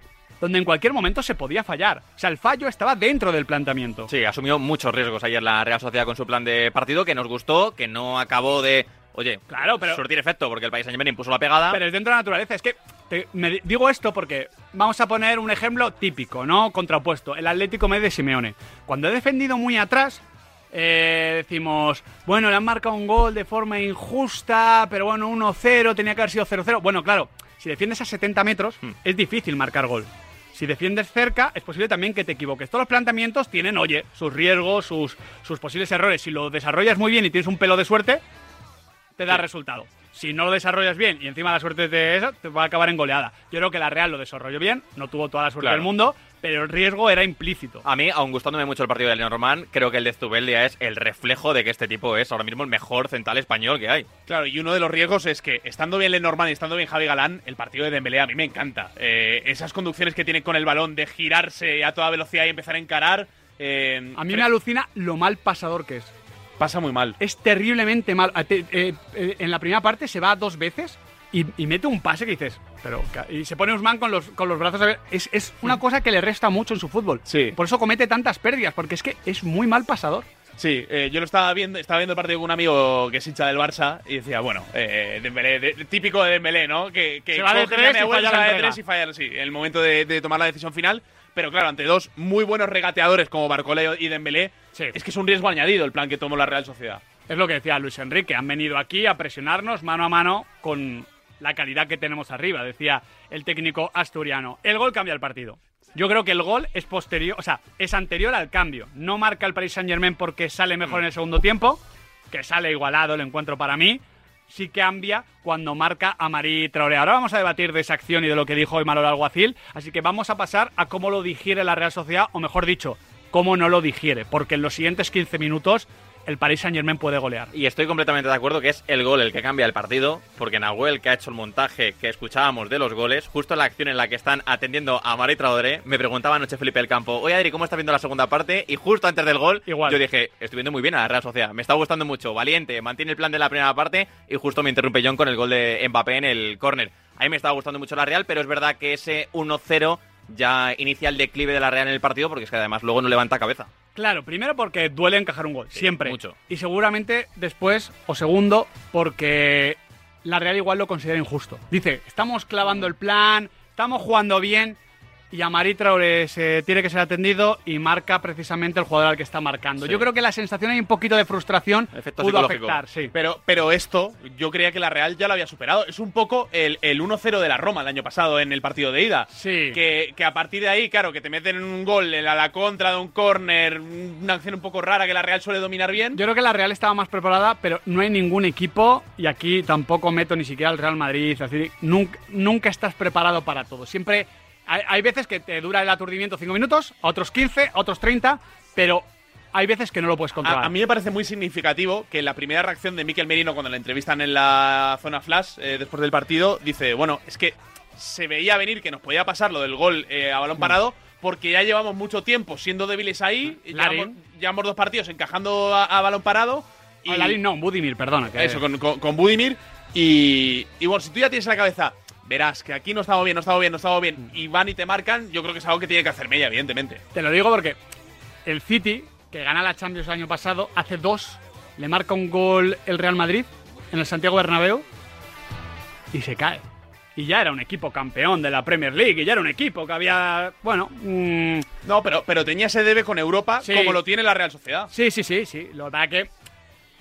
donde en cualquier momento se podía fallar. O sea, el fallo estaba dentro del planteamiento. Sí, asumió muchos riesgos ayer la Real Sociedad con su plan de partido, que nos gustó, que no acabó de, oye, Claro, pero- surtir efecto porque el país Saint Germain impuso la pegada. Pero es dentro de la naturaleza. Es que te- me di- digo esto porque vamos a poner un ejemplo típico, ¿no? Contrapuesto. El Atlético Madrid de Simeone. Cuando he defendido muy atrás, eh, decimos, bueno, le han marcado un gol de forma injusta, pero bueno, 1-0, tenía que haber sido 0-0. Bueno, claro, si defiendes a 70 metros, Hmm. es difícil marcar gol. Si defiendes cerca, es posible también que te equivoques. Todos los planteamientos tienen, oye, sus riesgos, sus, sus posibles errores. Si lo desarrollas muy bien y tienes un pelo de suerte, te da resultado. Si no lo desarrollas bien y encima la suerte de esa, te va a acabar en goleada. Yo creo que la Real lo desarrolló bien, no tuvo toda la suerte Claro. del mundo, pero el riesgo era implícito. A mí, aun gustándome mucho el partido de Lenormand, creo que el de Zubeldia es el reflejo de que este tipo es ahora mismo el mejor central español que hay. Claro, y uno de los riesgos es que, estando bien Lenormand y estando bien Javi Galán, el partido de Dembélé a mí me encanta. Eh, esas conducciones que tiene con el balón de girarse a toda velocidad y empezar a encarar. eh, A mí me alucina lo mal pasador que es. Pasa muy mal. Es terriblemente mal. A te- eh, eh, en la primera parte se va dos veces y, y mete un pase que dices, pero y se pone Usman con los, con los brazos a ver. Es, es una cosa que le resta mucho en su fútbol. Sí. Por eso comete tantas pérdidas, porque es que es muy mal pasador. Sí, eh, yo lo estaba viendo, estaba viendo el partido con un amigo que es hincha del Barça y decía, bueno, eh, Dembélé, de- típico de Dembélé, ¿no? Que, que Se va de tres y falla la de tres y falla, sí, en el momento de, de tomar la decisión final. Pero claro, ante dos muy buenos regateadores como Barcola y Dembélé, es que es un riesgo añadido el plan que tomó la Real Sociedad. Es lo que decía Luis Enrique, han venido aquí a presionarnos mano a mano con la calidad que tenemos arriba, decía el técnico asturiano. El gol cambia el partido. Yo creo que el gol es posterior, o sea, es anterior al cambio. No marca el Paris Saint-Germain porque sale mejor en el segundo tiempo, que sale igualado el encuentro para mí. Sí cambia cuando marca a Marí Traoré. Ahora vamos a debatir de esa acción y de lo que dijo hoy Alguacil, así que vamos a pasar a cómo lo digiere la Real Sociedad, o mejor dicho, cómo no lo digiere, porque en los siguientes 15 minutos el Paris Saint-Germain puede golear. Y estoy completamente de acuerdo que es el gol el que cambia el partido, porque Nahuel, que ha hecho el montaje que escuchábamos de los goles, justo en la acción en la que están atendiendo a Mari Traoré, me preguntaba anoche Felipe del Campo, oye Adri, ¿cómo estás viendo la segunda parte? Y justo antes del gol, yo dije, estoy viendo muy bien a la Real Sociedad, me está gustando mucho, valiente, mantiene el plan de la primera parte, y justo me interrumpe John con el gol de Mbappé en el córner. A mí me estaba gustando mucho la Real, pero es verdad que ese 1-0 ya inicia el declive de la Real en el partido, porque es que además luego no levanta cabeza. Claro, primero porque duele encajar un gol, siempre. mucho. Y seguramente después, o segundo, porque la Real igual lo considera injusto. Dice, estamos clavando el plan, estamos jugando bien, y a Mari Traoré se tiene que ser atendido y marca precisamente el jugador al que está marcando. Sí. Yo creo que la sensación hay un poquito de frustración pudo afectar, sí. Pero, pero esto, yo creía que la Real ya lo había superado. Es un poco el, el 1-0 de la Roma el año pasado en el partido de ida. Sí. Que, que a partir de ahí, claro, que te meten un gol en la, la contra de un córner, una acción un poco rara que la Real suele dominar bien. Yo creo que la Real estaba más preparada, pero no hay ningún equipo, y aquí tampoco meto ni siquiera al Real Madrid, nunca, nunca estás preparado para todo. Siempre hay, hay veces que te dura el aturdimiento 5 minutos, otros 15, a otros 30, pero hay veces que no lo puedes controlar. A, a mí me parece muy significativo que la primera reacción de Miquel Merino cuando le entrevistan en la zona flash eh, después del partido dice, bueno, es que se veía venir que nos podía pasar lo del gol eh, a balón Mm. parado porque ya llevamos mucho tiempo siendo débiles ahí, Larin. llevamos, llevamos dos partidos encajando a, a balón parado. Y, Larin no, Budimir, perdona. que- Eso, con, con, con Budimir. Y, y bueno, si tú ya tienes en la cabeza, verás que aquí no estamos bien, no estamos bien, no estamos bien, y van y te marcan, yo creo que es algo que tiene que hacer Mella, evidentemente. Te lo digo porque el City, que gana la Champions el año pasado, hace dos, le marca un gol el Real Madrid en el Santiago Bernabéu y se cae. Y ya era un equipo campeón de la Premier League, y ya era un equipo que había, bueno... mm, No, pero, pero tenía ese debe con Europa Sí. como lo tiene la Real Sociedad. Sí, sí, sí, sí. Lo que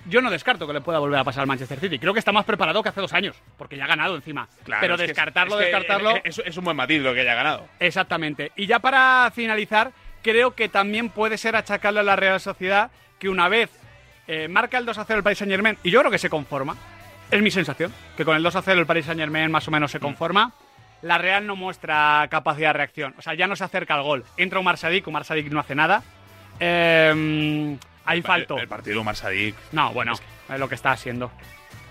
yo no descarto que le pueda volver a pasar al Manchester City. Creo que está más preparado que hace dos años, porque ya ha ganado encima. Claro, Pero es que es- descartarlo, es que, descartarlo... Es, un buen matiz lo que haya ganado. Exactamente. Y ya para finalizar, creo que también puede ser achacarle a la Real Sociedad que una vez eh, marca el 2 a 0 el Paris Saint Germain, y yo creo que se conforma, es mi sensación, que con el 2 a 0 el Paris Saint Germain más o menos Mm. se conforma. La Real no muestra capacidad de reacción, o sea, ya no se acerca al gol. Entra Omar Sadik, Omar Sadik no hace nada. Eh, ahí faltó. El, partido de Omar Sadik. No, bueno, es lo que está haciendo.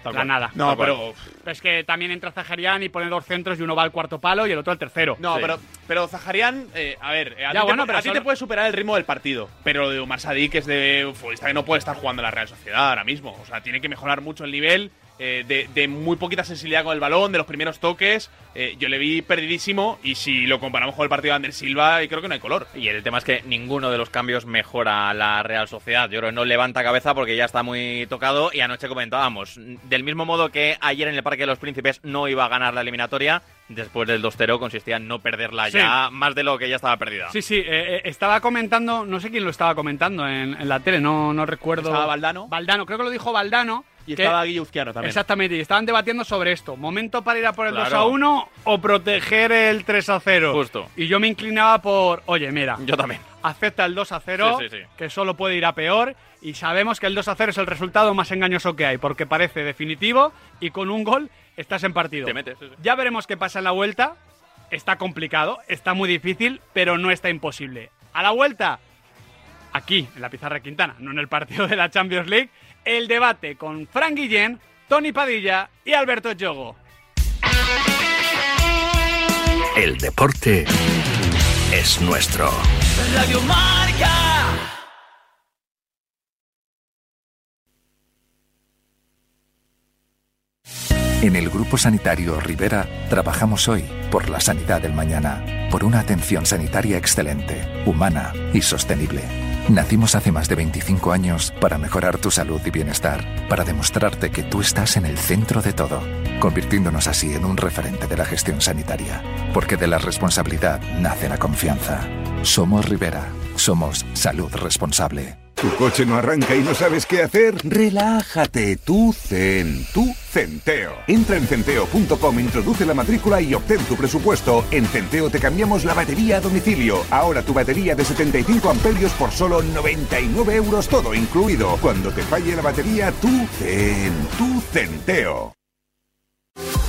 Tal La cual. nada. No, Tal pero- Pero es que también entra Zaharian y pone dos centros y uno va al cuarto palo y el otro al tercero. No, Sí. pero, pero Zaharian, eh, a ver, eh, a, Ya, ti, bueno, te, solo- te puede superar el ritmo del partido, pero lo de Omar Sadik es de un futbolista que no puede estar jugando en la Real Sociedad ahora mismo. O sea, tiene que mejorar mucho el nivel, eh, de, de muy poquita sensibilidad con el balón, de los primeros toques. Eh, yo le vi perdidísimo y si lo comparamos con el partido de Ander Silva, creo que no hay color. Y el tema es que ninguno de los cambios mejora a la Real Sociedad. Yo creo que no levanta cabeza porque ya está muy tocado. Y anoche comentábamos, del mismo modo que ayer en el Parque de los Príncipes no iba a ganar la eliminatoria, después del 2-0 consistía en no perderla Sí. ya más de lo que ya estaba perdida. Sí, sí, eh, eh, estaba comentando, no sé quién lo estaba comentando en, en la tele, no, no recuerdo. ¿Estaba Valdano? Valdano, creo que lo dijo Valdano, Y que- estaba Guillusquiano también. Exactamente, y estaban debatiendo sobre esto. ¿Momento para ir a por el Claro. 2 a 1 o proteger el 3 a 0? Justo. Y yo me inclinaba por, oye, mira, Yo también. acepta el 2 a 0, Sí, sí, sí. que solo puede ir a peor, y sabemos que el 2 a 0 es el resultado más engañoso que hay, porque parece definitivo y con un gol estás en partido. Te metes. Ya veremos qué pasa en la vuelta. Está complicado, está muy difícil, pero no está imposible. A la vuelta, aquí, en la pizarra Quintana, no en el partido de la Champions League, el debate con Frank Guillén, Tony Padilla y Alberto Yogo. El deporte es nuestro. Radio Marca. En el Grupo Sanitario Rivera trabajamos hoy por la sanidad del mañana, por una atención sanitaria excelente, humana y sostenible. Nacimos hace más de 25 años para mejorar tu salud y bienestar, para demostrarte que tú estás en el centro de todo, convirtiéndonos así en un referente de la gestión sanitaria, porque de la responsabilidad nace la confianza. Somos Rivera, somos salud responsable. ¿Tu coche no arranca y no sabes qué hacer? Relájate, tú zen, tú centeo. Entra en centeo.com, introduce la matrícula y obtén tu presupuesto. En Centeo te cambiamos la batería a domicilio. Ahora tu batería de 75 amperios por solo 99 euros todo incluido. Cuando te falle la batería, tú zen, tú centeo.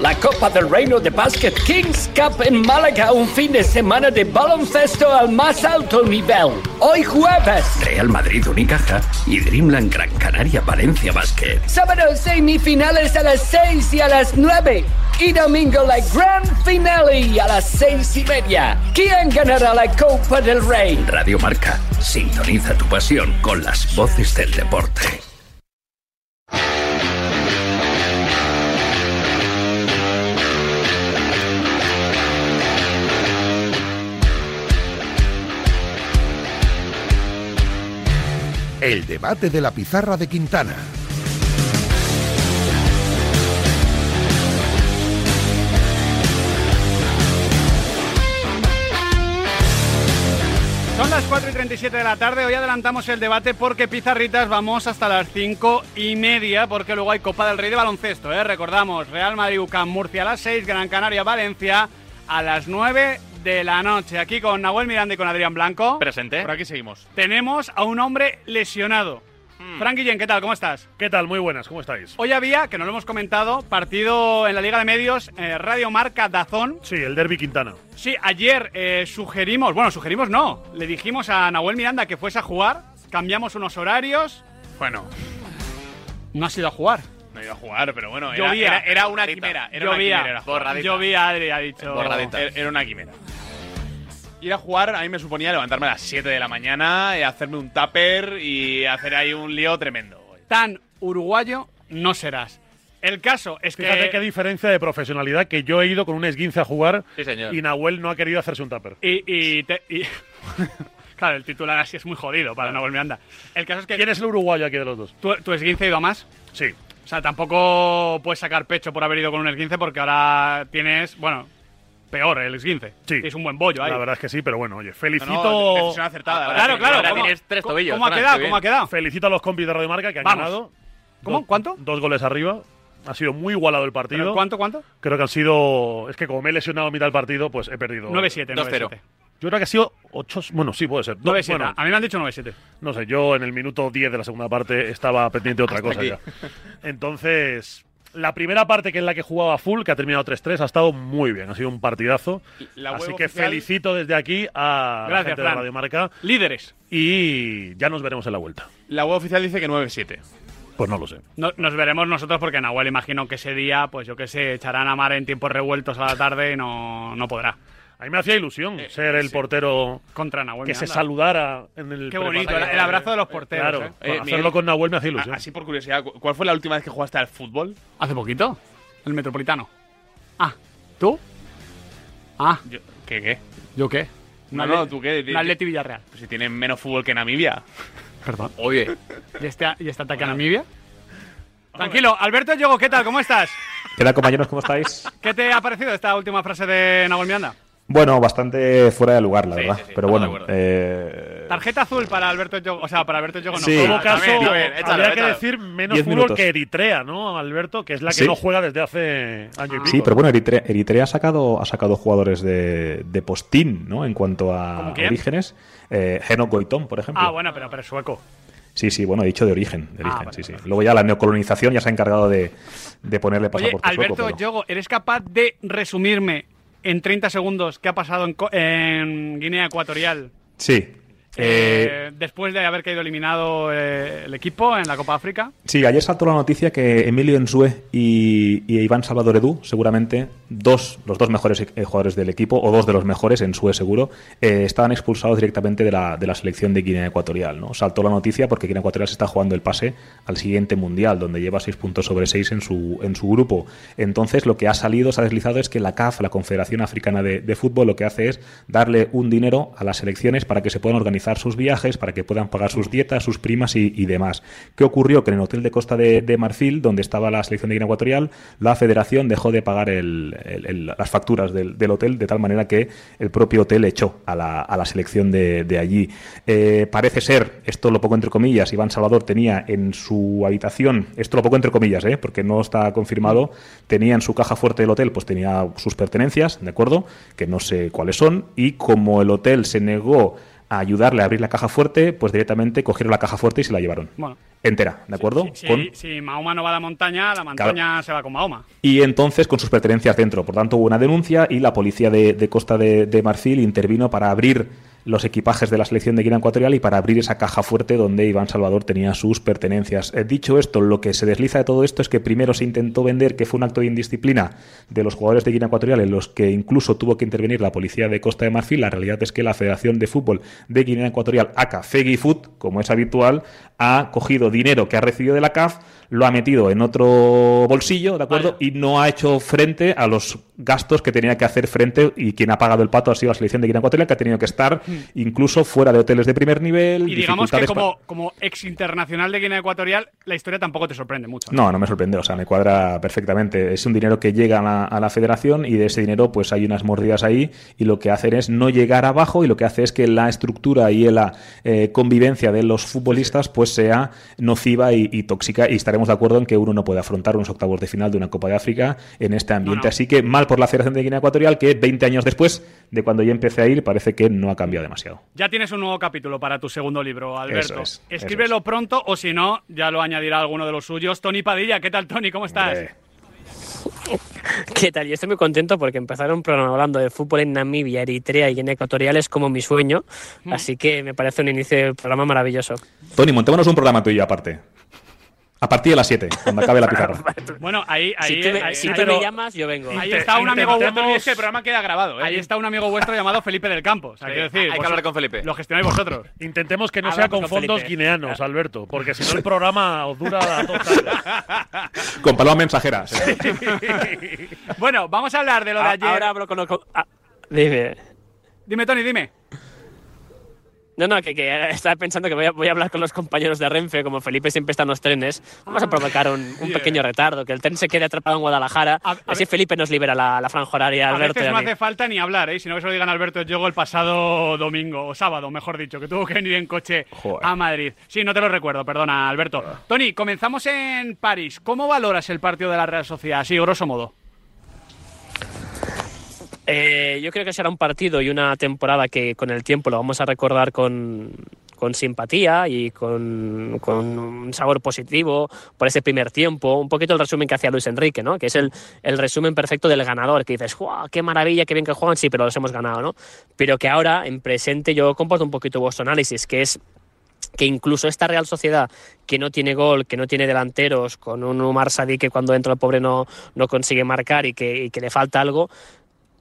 La Copa del Reino de Básquet Kings Cup en Málaga, un fin de semana de baloncesto al más alto nivel. Hoy jueves. Real Madrid Unicaja y Dreamland Gran Canaria Valencia Basket. Sábado semifinales a las 6 y a las 9. Y domingo la gran finale a las 6 y media. ¿Quién ganará la Copa del Rey? Radio Marca, sintoniza tu pasión con las voces del deporte. El debate de la pizarra de Quintana. Son las 4 y 37 de la tarde, hoy adelantamos el debate porque Pizarritas vamos hasta las 5 y media porque luego hay Copa del Rey de baloncesto, ¿eh? recordamos, Real Madrid UCAM Murcia a las 6, Gran Canaria Valencia a las 9 de la noche, aquí con Nahuel Miranda y con Adrián Blanco. Presente. Por aquí seguimos. Tenemos a un hombre lesionado. Frank Guillén, ¿qué tal? ¿Cómo estás? ¿Qué tal? Muy buenas, ¿cómo estáis? Hoy había, que no lo hemos comentado, partido en la Liga de Medios, eh, Radio Marca Dazón. Sí, el Derby Quintana. Sí, ayer eh, sugerimos, bueno, sugerimos no, le dijimos a Nahuel Miranda que fuese a jugar, cambiamos unos horarios. Bueno, no has ido a jugar. No iba a jugar, pero bueno, era, era, era una quimera. Era Llovía. una quimera. Borradita. Llovía, Adri ha dicho. Era, era una quimera. Ir a jugar a mí me suponía levantarme a las 7 de la mañana y hacerme un tupper y hacer ahí un lío tremendo. Tan uruguayo no serás. El caso es Fíjate que... qué diferencia de profesionalidad que yo he ido con un esguince a jugar Sí, señor. y Nahuel no ha querido hacerse un tupper. Y, y te- y- claro, el titular así es muy jodido para Nahuel Miranda. El caso es que... ¿Quién es el uruguayo aquí de los dos? ¿Tu, tu esguince ha ido a más? Sí. O sea, tampoco puedes sacar pecho por haber ido con un esguince porque ahora tienes, bueno, peor el esguince. Sí. Es un buen bollo ahí. La verdad es que sí, pero bueno, oye, felicito. No, no, decisión acertada, Claro, claro. ahora ¿cómo- tienes tres tobillos, ¿Cómo ha quedado? ¿Cómo ha quedado? Felicito a los compis de Radio Marca que han Vamos. ganado. ¿Cómo? ¿Cuánto? Dos goles arriba. Ha sido muy igualado el partido. ¿Pero ¿Cuánto, cuánto? Creo que han sido. Es que como me he lesionado a mitad del partido, pues he perdido. 9-7, 9-7. Yo creo que ha sido 8. Bueno, sí, puede ser. No, 9-7. bueno, A mí me han dicho 9-7. no sé, yo en el minuto 10 de la segunda parte estaba pendiente de otra Hasta cosa aquí. ya. Entonces, la primera parte, que es la que jugaba full, que ha terminado 3-3, ha estado muy bien. Ha sido un partidazo. La Así que oficial- felicito desde aquí a la Gracias, gente de Fran. Radio Marca. Líderes. Y ya nos veremos en la vuelta. La web oficial dice que 9-7. Pues no lo sé. No- nos veremos nosotros porque Nahuel imagino que ese día, pues yo qué sé, echarán a mar en tiempos revueltos a la tarde y no, no podrá. A mí me hacía ilusión ser el portero Contra Nahuel. que se saludara en el Qué bonito, el, abrazo de los porteros. Claro, ¿eh? bueno, hacerlo con Nahuel me hace ilusión. Así por curiosidad, ¿cu- ¿cuál fue la última vez que jugaste al fútbol? Hace poquito. El Metropolitano. Ah, ¿tú? Ah, Yo- ¿Qué qué? ¿yo qué? No, no, ¿tú qué? Un Atleti Villarreal. Pues si tienen menos fútbol que Namibia. Perdón. Oye. ¿Y este, y este ataque a Namibia? Tranquilo, Alberto Yogo, ¿qué tal? ¿Cómo estás? ¿Qué tal, compañeros? ¿Cómo estáis? ¿Qué te ha parecido esta última frase de Nahuel Miranda? Bueno, bastante fuera de lugar, la Sí, verdad. sí, sí, Pero bueno, eh, Tarjeta azul para Alberto Yogo. O sea, para Alberto Yogo no. Sí. En todo caso, también, habría échalo, que decir menos Diez fútbol minutos. que Eritrea, ¿no, Alberto? Que es la que Sí. no juega desde hace año y pico. sí, pero bueno, Eritrea, Eritrea ha sacado, ha sacado jugadores de, de postín, ¿no? En cuanto a orígenes. Eh, Henok Goitom, por ejemplo. Ah, bueno, pero, pero es sueco. Sí, sí, bueno, he dicho de origen. De Ah, origen vale, sí, sí. Luego ya la neocolonización ya se ha encargado de, de ponerle Oye, pasaporte Alberto sueco, pero- Yogo, ¿eres capaz de resumirme en 30 segundos qué ha pasado en, en Guinea Ecuatorial Sí. Eh, eh, después de haber caído eliminado eh, el equipo en la Copa África? Sí, ayer saltó la noticia que Emilio Ensue y, y Iván Salvador Edu, seguramente dos, los dos mejores eh, jugadores del equipo, o dos de los mejores, Ensue seguro, eh, estaban expulsados directamente de la, de la selección de Guinea Ecuatorial. ¿no? Saltó la noticia porque Guinea Ecuatorial se está jugando el pase al siguiente Mundial, donde lleva seis puntos sobre seis en su, en su grupo. Entonces, lo que ha salido, se ha deslizado, es que la CAF, la Confederación Africana de, de Fútbol, lo que hace es darle un dinero a las selecciones para que se puedan organizar sus viajes, para que puedan pagar sus dietas, sus primas y, y demás. ¿Qué ocurrió? Que en el hotel de Costa de, de Marfil, donde estaba la selección de Guinea Ecuatorial, la federación dejó de pagar el- las facturas del, hotel, de tal manera que el propio hotel echó a la, selección de, allí. Eh, parece ser, esto lo pongo entre comillas, Iván Salvador tenía en su habitación, esto lo pongo entre comillas, ¿eh? porque no está confirmado, tenía en su caja fuerte del hotel, pues tenía sus pertenencias, ¿de acuerdo? Que no sé cuáles son, y como el hotel se negó a ayudarle a abrir la caja fuerte, pues directamente cogieron la caja fuerte y se la llevaron. Bueno. Entera, ¿de acuerdo? Si, Con- si Mahoma no va a la montaña, la montaña se va con Mahoma. y entonces con sus pertenencias dentro. Por tanto, hubo una denuncia y la policía de, de Costa de, de Marfil intervino para abrir los equipajes de la selección de Guinea Ecuatorial y para abrir esa caja fuerte donde Iván Salvador tenía sus pertenencias. Eh, dicho esto, lo que se desliza de todo esto es que primero se intentó vender que fue un acto de indisciplina de los jugadores de Guinea Ecuatorial en los que incluso tuvo que intervenir la policía de Costa de Marfil. La realidad es que la Federación de Fútbol de Guinea Ecuatorial, ACA Foot, como es habitual, ha cogido dinero que ha recibido de la CAF, lo ha metido en otro bolsillo, ¿de acuerdo? Y no ha hecho frente a los gastos que tenía que hacer frente y quien ha pagado el pato ha sido la selección de Guinea Ecuatorial, que ha tenido que estar incluso fuera de hoteles de primer nivel. Y digamos que como, como ex internacional de Guinea Ecuatorial, la historia tampoco te sorprende mucho. No, no me sorprende, o sea, me cuadra perfectamente. Es un dinero que llega a la, a la federación y de ese dinero pues hay unas mordidas ahí y lo que hacen es no llegar abajo y lo que hace es que la estructura y la eh, convivencia de los futbolistas pues sea nociva y, y tóxica y estaremos de acuerdo en que uno no puede afrontar unos octavos de final de una Copa de África en este ambiente. Así que mal por la Federación de Guinea Ecuatorial que 20 años después de cuando yo empecé a ir parece que no ha cambiado demasiado. Ya tienes un nuevo capítulo para tu segundo libro, Alberto. Es, Escríbelo pronto o si no, ya lo añadirá alguno de los suyos. Tony Padilla, ¿qué tal, Tony? ¿Cómo estás? ¿Qué tal? Yo estoy muy contento porque empezar un programa hablando de fútbol en Namibia, Eritrea y Guinea Ecuatorial es como mi sueño, así que me parece un inicio de programa maravilloso. Tony, montémonos un programa tuyo aparte. A partir de las 7, cuando acabe la pizarra. Bueno, ahí, ahí, si tú me, ahí- si tú pero- me llamas, yo vengo. Ahí está un amigo vuestro. es que el programa queda grabado, ¿eh? Ahí está un amigo vuestro llamado Felipe del Campo. O sea, Sí, quiero decir, hay que hablar con Felipe. Lo gestionáis vosotros. Intentemos que no Hablamos sea con con fondos Felipe. guineanos, Alberto, porque si no el programa os dura dos años. Con paloma mensajera. bueno, vamos a hablar de lo de ayer. Ahora hablo con... con- ah, dime. Dime, Tony, dime. No, no, que, que estaba pensando que voy a, voy a hablar con los compañeros de Renfe, como Felipe siempre está en los trenes. Vamos a provocar un, un pequeño retardo, que el tren se quede atrapado en Guadalajara. así Felipe nos libera la, la franja horaria, A Alberto. y veces a no hace falta ni hablar, ¿eh? Si no que se lo digan a Alberto Yogo el pasado domingo, o sábado, mejor dicho, que tuvo que venir en coche a Madrid. Sí, no te lo recuerdo, perdona, Alberto. Tony, comenzamos en París. ¿Cómo valoras el partido de la Real Sociedad? Así, grosso modo. Eh, yo creo que será un partido y una temporada que con el tiempo lo vamos a recordar con, con simpatía y con, un sabor positivo por ese primer tiempo. Un poquito el resumen que hacía Luis Enrique, ¿no? que es el, el resumen perfecto del ganador, que dices, ¡guau! ¡Qué maravilla, qué bien que juegan! Sí, pero los hemos ganado, ¿no? Pero que ahora, en presente, yo comparto un poquito vuestro análisis, que es que incluso esta Real Sociedad que no tiene gol, que no tiene delanteros, con un Umar Sadik que cuando entra el pobre no, no consigue marcar y que le falta algo,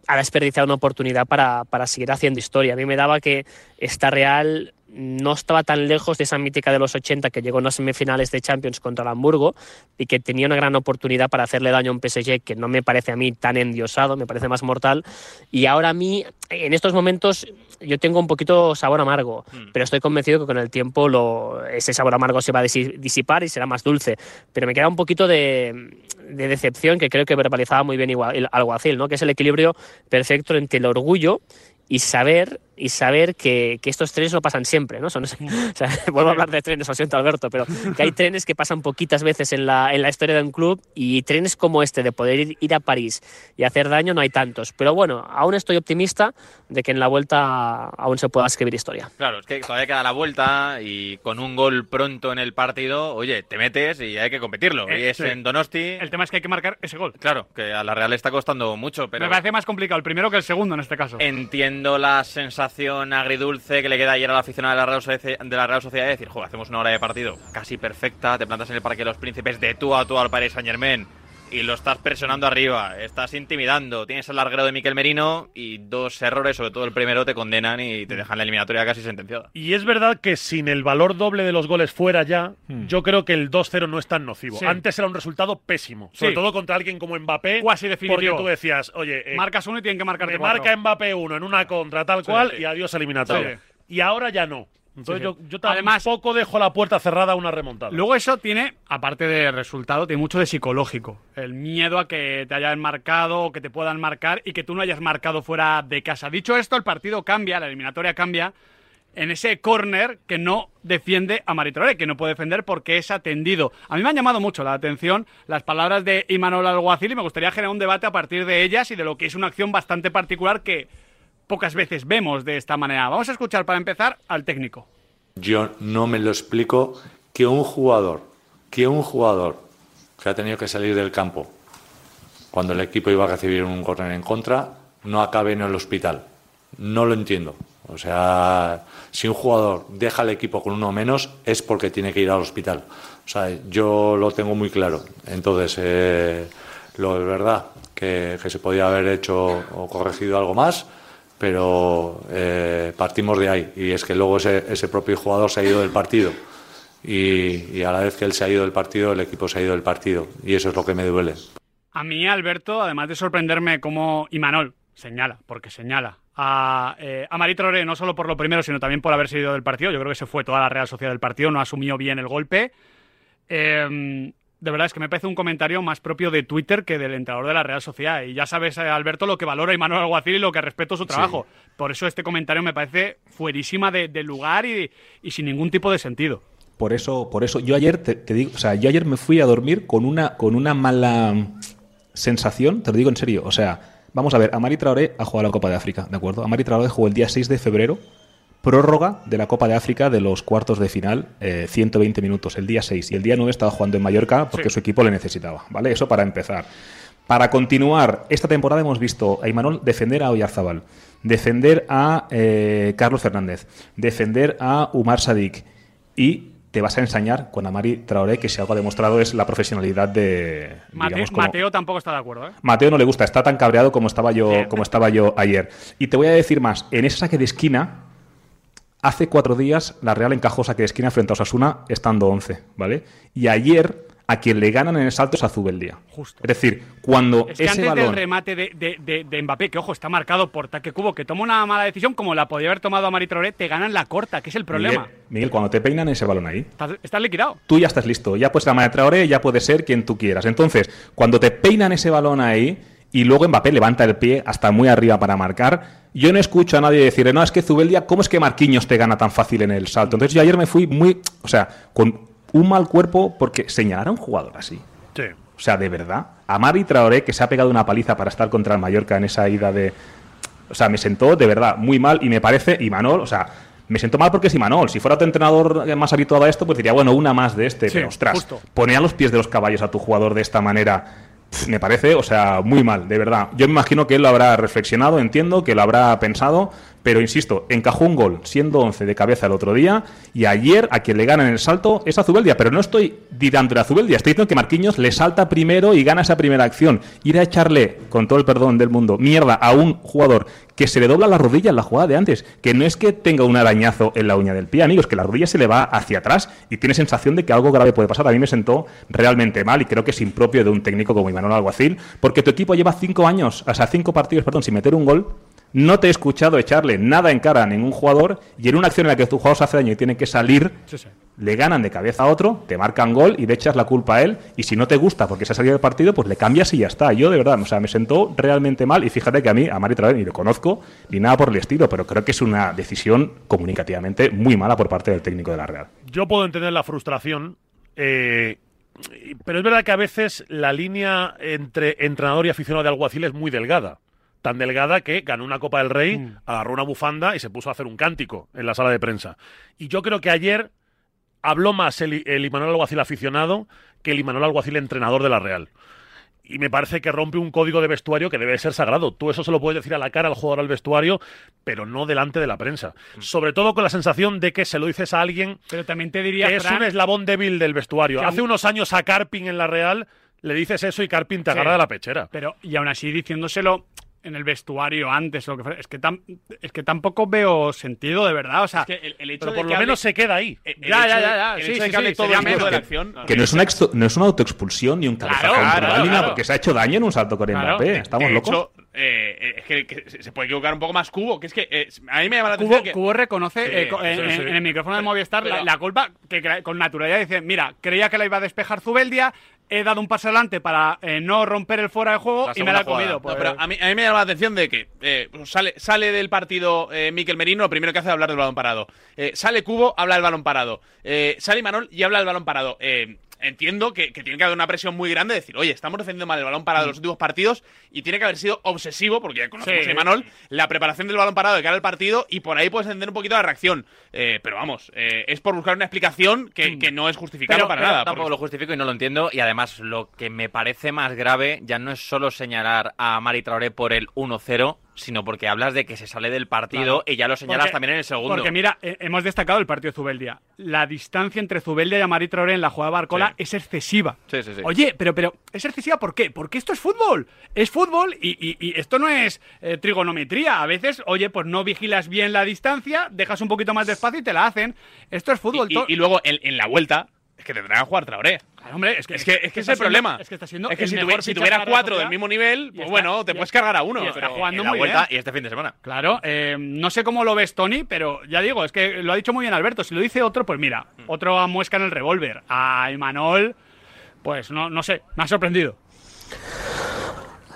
ha desperdiciado una oportunidad para, para seguir haciendo historia. A mí me daba que esta Real no estaba tan lejos de esa mítica de los 80 que llegó en las semifinales de Champions contra el Hamburgo y que tenía una gran oportunidad para hacerle daño a un PSG que no me parece a mí tan endiosado, me parece más mortal. Y ahora a mí, en estos momentos, yo tengo un poquito sabor amargo, pero estoy convencido que con el tiempo lo, ese sabor amargo se va a disi- disipar y será más dulce. Pero me queda un poquito de, de decepción que creo que verbalizaba muy bien Alguacil, ¿no? que es el equilibrio perfecto entre el orgullo y saber y saber que, que estos trenes no pasan siempre, ¿no? Son, o sea, vuelvo a hablar de trenes, lo siento Alberto, pero que hay trenes que pasan poquitas veces en la, en la historia de un club y trenes como este de poder ir, ir a París y hacer daño no hay tantos. Pero bueno, aún estoy optimista de que en la vuelta aún se pueda escribir historia. Claro, es que todavía queda la vuelta y con un gol pronto en el partido, oye, te metes y hay que competirlo. Eh, y es sí. en Donosti. El tema es que hay que marcar ese gol. Claro, que a la Real le está costando mucho, pero Me parece más complicado el primero que el segundo en este caso. entiendo la sensación agridulce que le queda ayer a la aficionada de la Real Sociedad de, la Real Sociedad de decir, joder, hacemos una hora de partido casi perfecta, te plantas en el Parque de los Príncipes de tú a tú al Paris Saint Germain y lo estás presionando arriba, estás intimidando, tienes el larguero de Miquel Merino y dos errores, sobre todo el primero, te condenan y te dejan la eliminatoria casi sentenciada. Y es verdad que sin el valor doble de los goles fuera ya, yo creo que el 2-0 no es tan nocivo. Sí. Antes era un resultado pésimo, sobre Sí. todo contra alguien como Mbappé. Cuasi definitivo. Porque tú decías, oye, eh, Marcas uno y tienen que marcar marca Mbappé uno en una contra tal Sí, cual sí. y adiós eliminatoria. Sí. Y ahora ya no. Entonces Sí, sí. yo, yo tampoco dejo la puerta cerrada a una remontada. Luego eso tiene, aparte de resultado, tiene mucho de psicológico. El miedo a que te hayan marcado o que te puedan marcar y que tú no hayas marcado fuera de casa. Dicho esto, el partido cambia, la eliminatoria cambia en ese córner que no defiende a Maritoré, que no puede defender porque es atendido. A mí me han llamado mucho la atención las palabras de Imanol Alguacil y me gustaría generar un debate a partir de ellas y de lo que es una acción bastante particular que pocas veces vemos de esta manera. Vamos a escuchar para empezar al técnico. Yo no me lo explico que un jugador, que un jugador que ha tenido que salir del campo cuando el equipo iba a recibir un córner en contra, no acabe en el hospital. No lo entiendo. O sea, si un jugador deja al equipo con uno menos es porque tiene que ir al hospital. O sea, yo lo tengo muy claro. Entonces, eh, lo es verdad que se podía haber hecho o corregido algo más, pero eh, partimos de ahí. Y es que luego ese, propio jugador se ha ido del partido. Y, a la vez que él se ha ido del partido, el equipo se ha ido del partido. Y eso es lo que me duele. A mí, Alberto, además de sorprenderme como Imanol señala, porque señala a, eh, a no solo por lo primero, sino también por haberse ido del partido. Yo creo que se fue toda la Real Sociedad del partido, no asumió bien el golpe. Eh, de verdad es que me parece un comentario más propio de Twitter que del entrenador de la Real Sociedad. Y ya sabes, eh, Alberto, lo que valora Imanol Alguacil y lo que respeto su trabajo. Por eso este comentario me parece fuerísima de, de lugar y, y sin ningún tipo de sentido. Por eso, por eso, yo ayer te, te digo, o sea, yo ayer me fui a dormir con una, con una mala sensación, te lo digo en serio. O sea, vamos a ver, Amari Traoré ha jugado la Copa de África, ¿de acuerdo? Amari Traoré jugó el día 6 de febrero, prórroga de la Copa de África de los cuartos de final, eh, 120 minutos, el día 6. Y el día 9 estaba jugando en Mallorca porque Sí. su equipo le necesitaba, ¿vale? Eso para empezar. Para continuar, esta temporada hemos visto a Imanol defender a Oyarzabal, defender a eh, Carlos Fernández, defender a Umar Sadik y te vas a ensañar con Amari Traoré, que si algo ha demostrado es la profesionalidad de. Mate- digamos, como- Mateo tampoco está de acuerdo, ¿eh? Mateo no le gusta, está tan cabreado como estaba yo, como estaba yo ayer. Y te voy a decir más, en ese saque de esquina, hace cuatro días la Real encajó saque de esquina frente a Osasuna estando 11, ¿vale? Y ayer a quien le ganan en el salto es a Zubeldia. Es decir, cuando Es que ese antes balón... del remate de, de, de- de Mbappé, que ojo, está marcado por Taque Cubo, que toma una mala decisión como la podría haber tomado a Mari Traoré, te ganan la corta, que es el problema. Miguel, Miguel, cuando te peinan ese balón ahí, Estás, estás liquidado. tú ya estás listo. Ya puedes ser la Maya Traoré, ya puede ser quien tú quieras. Entonces, cuando te peinan ese balón ahí y luego Mbappé levanta el pie hasta muy arriba para marcar, yo no escucho a nadie decir, no, es que Zubeldia, ¿cómo es que Marquinhos te gana tan fácil en el salto? Entonces yo ayer me fui muy, o sea, con un mal cuerpo porque señalar a un jugador así. Sí. O sea, de verdad. A Mari Traoré, que se ha pegado una paliza para estar contra el Mallorca en esa ida de. O sea, me sentó de verdad muy mal y me parece. Y Manol, o sea, me sentó mal porque es Imanol. Si fuera otro entrenador más habituado a esto, pues diría, bueno, una más de este. Sí, pero ostras, justo. poner a los pies de los caballos a tu jugador de esta manera. Me parece, o sea, muy mal, de verdad. Yo me imagino que él lo habrá reflexionado, entiendo que lo habrá pensado, pero insisto, encajó un gol siendo 11 de cabeza el otro día y ayer a quien le gana en el salto es a pero no estoy tirándole a Zubeldia, estoy diciendo que Marquinhos le salta primero y gana esa primera acción. Ir a echarle, con todo el perdón del mundo, mierda a un jugador que se le dobla la rodilla en la jugada de antes, que no es que tenga un arañazo en la uña del pie, amigos, que la rodilla se le va hacia atrás y tiene sensación de que algo grave puede pasar. A mí me sentó realmente mal y creo que es impropio de un técnico como Imanol Alguacil, porque tu equipo lleva cinco años, o sea, cinco partidos, perdón, sin meter un gol. No te he escuchado echarle nada en cara a ningún jugador y en una acción en la que tu jugador se hace daño y tiene que salir, le ganan de cabeza a otro, te marcan gol y le echas la culpa a él. Y si no te gusta porque se ha salido del partido, pues le cambias y ya está. Yo de verdad, o sea, me sentó realmente mal y fíjate que a mí, a Mari Traoré, ni lo conozco ni nada por el estilo, pero creo que es una decisión comunicativamente muy mala por parte del técnico de la Real. Yo puedo entender la frustración, eh, pero es verdad que a veces la línea entre entrenador y aficionado de alguacil es muy delgada. Tan delgada que ganó una Copa del Rey, Mm. agarró una bufanda y se puso a hacer un cántico en la sala de prensa. Y yo creo que ayer habló más el, el Imanol Alguacil aficionado que el Imanol Alguacil entrenador de la Real. Y me parece que rompe un código de vestuario que debe ser sagrado. Tú eso se lo puedes decir a la cara al jugador al vestuario, pero no delante de la prensa. Sobre todo con la sensación de que se lo dices a alguien Pero también te diría, que es un eslabón débil del vestuario. Hace aún- unos años a Carpin en la Real le dices eso y Carpin te Sí. agarra de la pechera. Pero, y aún así diciéndoselo en el vestuario antes o lo que fuera, es que, tam- es que tampoco veo sentido de verdad. O sea, el, hecho pero de por que lo hable- menos se queda ahí. el Ya, hecho ya, ya, ya, el sí, hecho de sí, que todo el menos de la acción. Que no es una, exto- no es una autoexpulsión ni un cabezazo Claro, claro, claro. porque se ha hecho daño en un salto con Claro, Mbappé. ¿Estamos de locos? hecho, eh, es que, que se puede equivocar un poco más Cubo, que es que eh, a mí me llama la Cubo, atención que... Cubo reconoce Sí, eh, en, el micrófono de Movistar la, Pero- la culpa que con naturalidad dice, mira, creía que la iba a despejar Zubeldia, he dado un paso adelante para eh, no romper el fuera de juego La y me la he jugada. comido. No, pues- pero a mí, a mí me llama la atención de que eh, sale, sale del partido eh, Miquel Merino, lo primero que hace es hablar del balón parado. Eh, sale Cubo, habla del balón parado. Sale Manol y habla del balón parado. Entiendo que, que tiene que haber una presión muy grande de decir, oye, estamos defendiendo mal el balón parado en los últimos partidos y tiene que haber sido obsesivo, porque ya conocemos Sí. a Manol, la preparación del balón parado de cara al partido y por ahí puedes entender un poquito la reacción. Eh, pero vamos, eh, es por buscar una explicación que, que no es justificable para nada. Tampoco porque- lo justifico y no lo entiendo. Y además, lo que me parece más grave ya no es solo señalar a Mari Traoré por el 1-0, sino porque hablas de que se sale del partido Claro. y ya lo señalas Porque- también en el segundo. Porque mira, eh, hemos destacado el partido de Zubeldia. La distancia entre Zubeldia y Amari Traoré en la jugada de Barcola es excesiva. Sí, sí, sí. Oye, pero, pero, ¿es excesiva por qué? Porque esto es fútbol. Es fútbol y, y- y esto no es eh, trigonometría. A veces, oye, pues no vigilas bien la distancia, dejas un poquito más de espacio y te la hacen. Esto es fútbol. Y, y luego en, en la vuelta es que tendrán que jugar Traoré. Claro, hombre, es que, Es que, es que está es el siendo- problema. Es que está siendo Es que el si, mejor tuviera, si cuatro del mismo nivel, pues está- bueno, te puedes cargar a uno. y está pero jugando en la muy vuelta bien. y este fin de semana. Claro, eh, no sé cómo lo ves, Tony, pero ya digo, es que lo ha dicho muy bien Alberto. Si lo dice otro, pues mira, Mm. otro a muesca en el revólver. A Imanol, pues no, no sé, me ha sorprendido.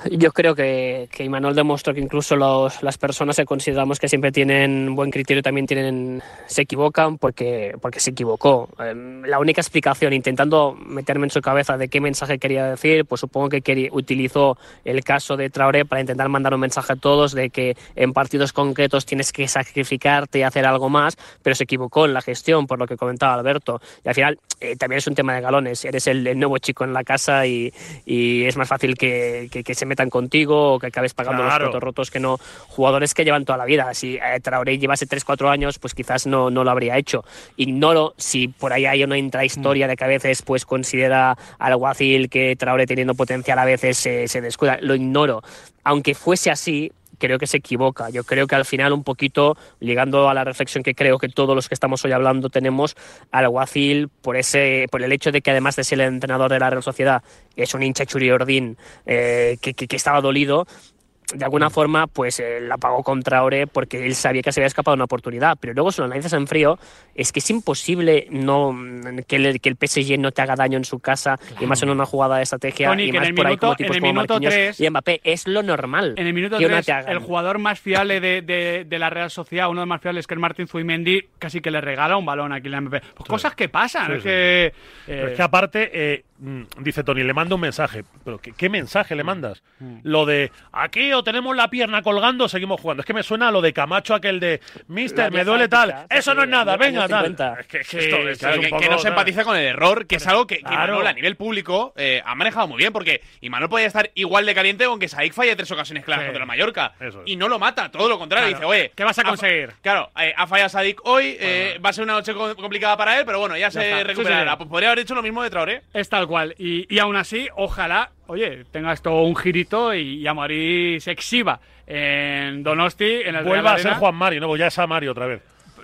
Yo creo que, que Imanol demostró que incluso los- las personas que consideramos que siempre tienen buen criterio también tienen, se equivocan porque, porque se equivocó. Em, la única explicación, intentando meterme en su cabeza de qué mensaje quería decir, pues supongo que quería- utilizó el caso de Traoré para intentar mandar un mensaje a todos de que en partidos concretos tienes que sacrificarte y hacer algo más, pero se equivocó en la gestión, por lo que comentaba Alberto. Y al final eh, también es un tema de galones. Eres el, el nuevo chico en la casa y, y es más fácil que, que- que se metan contigo o que acabes pagando Claro. los platos rotos que no jugadores que llevan toda la vida. Si eh, Traoré llevase 3-4 años, pues quizás no, no lo habría hecho. Ignoro si por ahí hay una intrahistoria de que a veces pues considera al Alguacil que Traoré teniendo potencial a veces se, se descuida. Lo ignoro. Aunque fuese así, creo que se equivoca. Yo creo que al final un poquito, llegando a la reflexión que creo que todos los que estamos hoy hablando tenemos, al Alguacil, por, ese, por el hecho de que además de ser el entrenador de la Real Sociedad, es un hincha churiordín eh, que, que estaba dolido, de alguna forma, pues eh, la pagó contra Ore porque él sabía que se había escapado una oportunidad. Pero luego, si lo analizas en frío, es que es imposible no que el, que el PSG no te haga daño en su casa, y más en una jugada de estrategia, Tony, y en más el por ahí minuto- como tipos en el como minuto y Mbappé. Es lo normal. En el minuto que una 3, te hagan. el jugador más fiable de, de- de la Real Sociedad, uno de los más fiables, que es Martín Zubimendi, casi que le regala un balón a Kylian Mbappé. Pues cosas que pasan. Sí, es sí, que, Pero eh, es que aparte, eh, mm, dice Tony, le mando un mensaje. ¿Pero qué, qué mensaje le mandas? Lo de aquí tenemos la pierna colgando seguimos jugando. Es que me suena a lo de Camacho aquel de Mister, La me duele tal. Eso no es nada, venga, tal. 50. Es que, es que Sí, esto, esto claro, es un que, poco, que no se empatiza con el error, que es algo que, que Claro. Imanol a nivel público eh, ha manejado muy bien, porque Imanol podía estar igual de caliente aunque Saik falle tres ocasiones claras Sí. contra el Mallorca. Eso es. Y no lo mata, todo lo contrario. Claro. Dice, oye, ¿Qué vas a ha- conseguir? Claro, eh, ha fallado Sadik hoy, eh, va a ser una noche co- complicada para él, pero bueno, ya, Ya se está. Sí, recuperará. sí. Pues podría haber hecho lo mismo de Traoré. Es tal cual. Y, y aún así, ojalá, oye, tenga esto un girito y, y Amorí se exhiba en Donosti, en el Vuelva a ser. Juan Mari, no, ya es a Mari otra vez.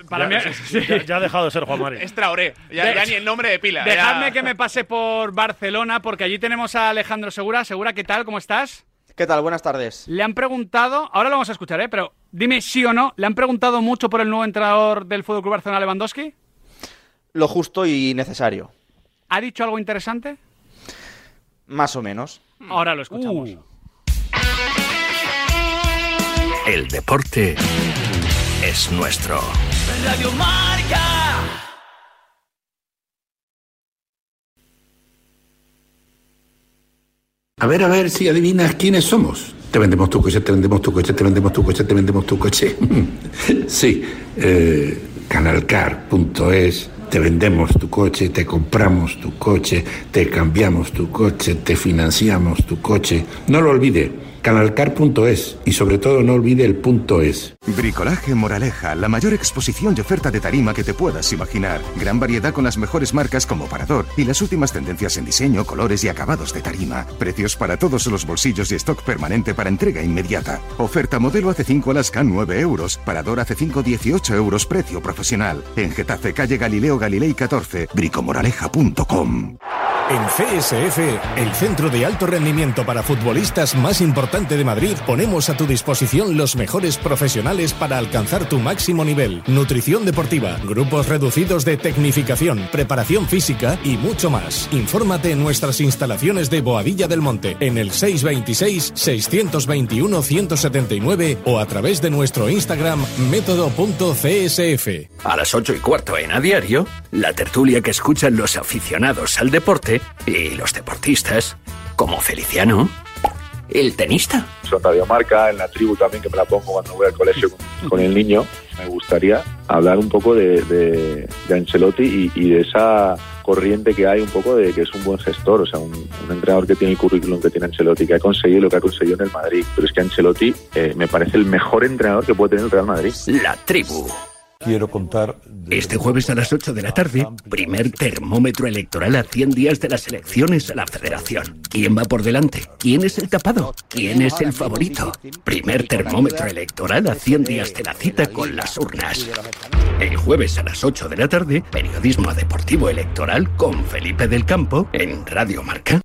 Para ya, mí- sí, ya- ya ha dejado de ser Juan Mari. Es Traoré, ya, De- ya ni el nombre de pila. Dejadme ya- que me pase por Barcelona, porque allí tenemos a Alejandro Segura. Segura, ¿qué tal? ¿Cómo estás? ¿Qué tal? Buenas tardes. Le han preguntado, ahora lo vamos a escuchar, ¿eh? pero dime sí o no, ¿le han preguntado mucho por el nuevo entrenador del Fútbol Club Barcelona, Lewandowski? Lo justo y necesario. ¿Ha dicho algo interesante? Más o menos. Ahora lo escuchamos. El deporte es nuestro. Radio Marca. A ver, a ver si adivinas quiénes somos. Te vendemos tu coche, te vendemos tu coche, te vendemos tu coche, te vendemos tu coche. sí, eh, canalcar.es, te vendemos tu coche, te compramos tu coche, te cambiamos tu coche, te financiamos tu coche. No lo olvide, canalcar.es y sobre todo no olvide el punto es. Bricolaje Moraleja, la mayor exposición y oferta de tarima que te puedas imaginar. Gran variedad con las mejores marcas como Parador y las últimas tendencias en diseño, colores y acabados de tarima. Precios para todos los bolsillos y stock permanente para entrega inmediata. Oferta modelo AC5 Alaska 9 euros. Parador AC5 18 euros precio profesional. En Getafe, calle Galileo Galilei 14, bricomoraleja.com. En CSF, el centro de alto rendimiento para futbolistas más importante de Madrid, ponemos a tu disposición los mejores profesionales para alcanzar tu máximo nivel. Nutrición deportiva, grupos reducidos de tecnificación, preparación física y mucho más. Infórmate en nuestras instalaciones de Boadilla del Monte, en el 626-621-179 o a través de nuestro Instagram método.csf. A las 8 y cuarto en A Diario, la tertulia que escuchan los aficionados al deporte y los deportistas, como Feliciano, el tenista. Son Radio Marca, en la tribu también, que me la pongo cuando voy al colegio con, con el niño. Me gustaría hablar un poco de, de, de Ancelotti y, y de esa corriente que hay un poco de que es un buen gestor, o sea, un, un entrenador que tiene el currículum que tiene Ancelotti, que ha conseguido lo que ha conseguido en el Madrid. Pero es que Ancelotti eh, me parece el mejor entrenador que puede tener el Real Madrid. La tribu. Quiero contar. Este jueves a las 8 de la tarde, primer termómetro electoral a 100 días de las elecciones a la Federación. ¿Quién va por delante? ¿Quién es el tapado? ¿Quién es el favorito? Primer termómetro electoral a 100 días de la cita con las urnas. El jueves a las 8 de la tarde, periodismo deportivo electoral con Felipe del Campo en Radio Marca.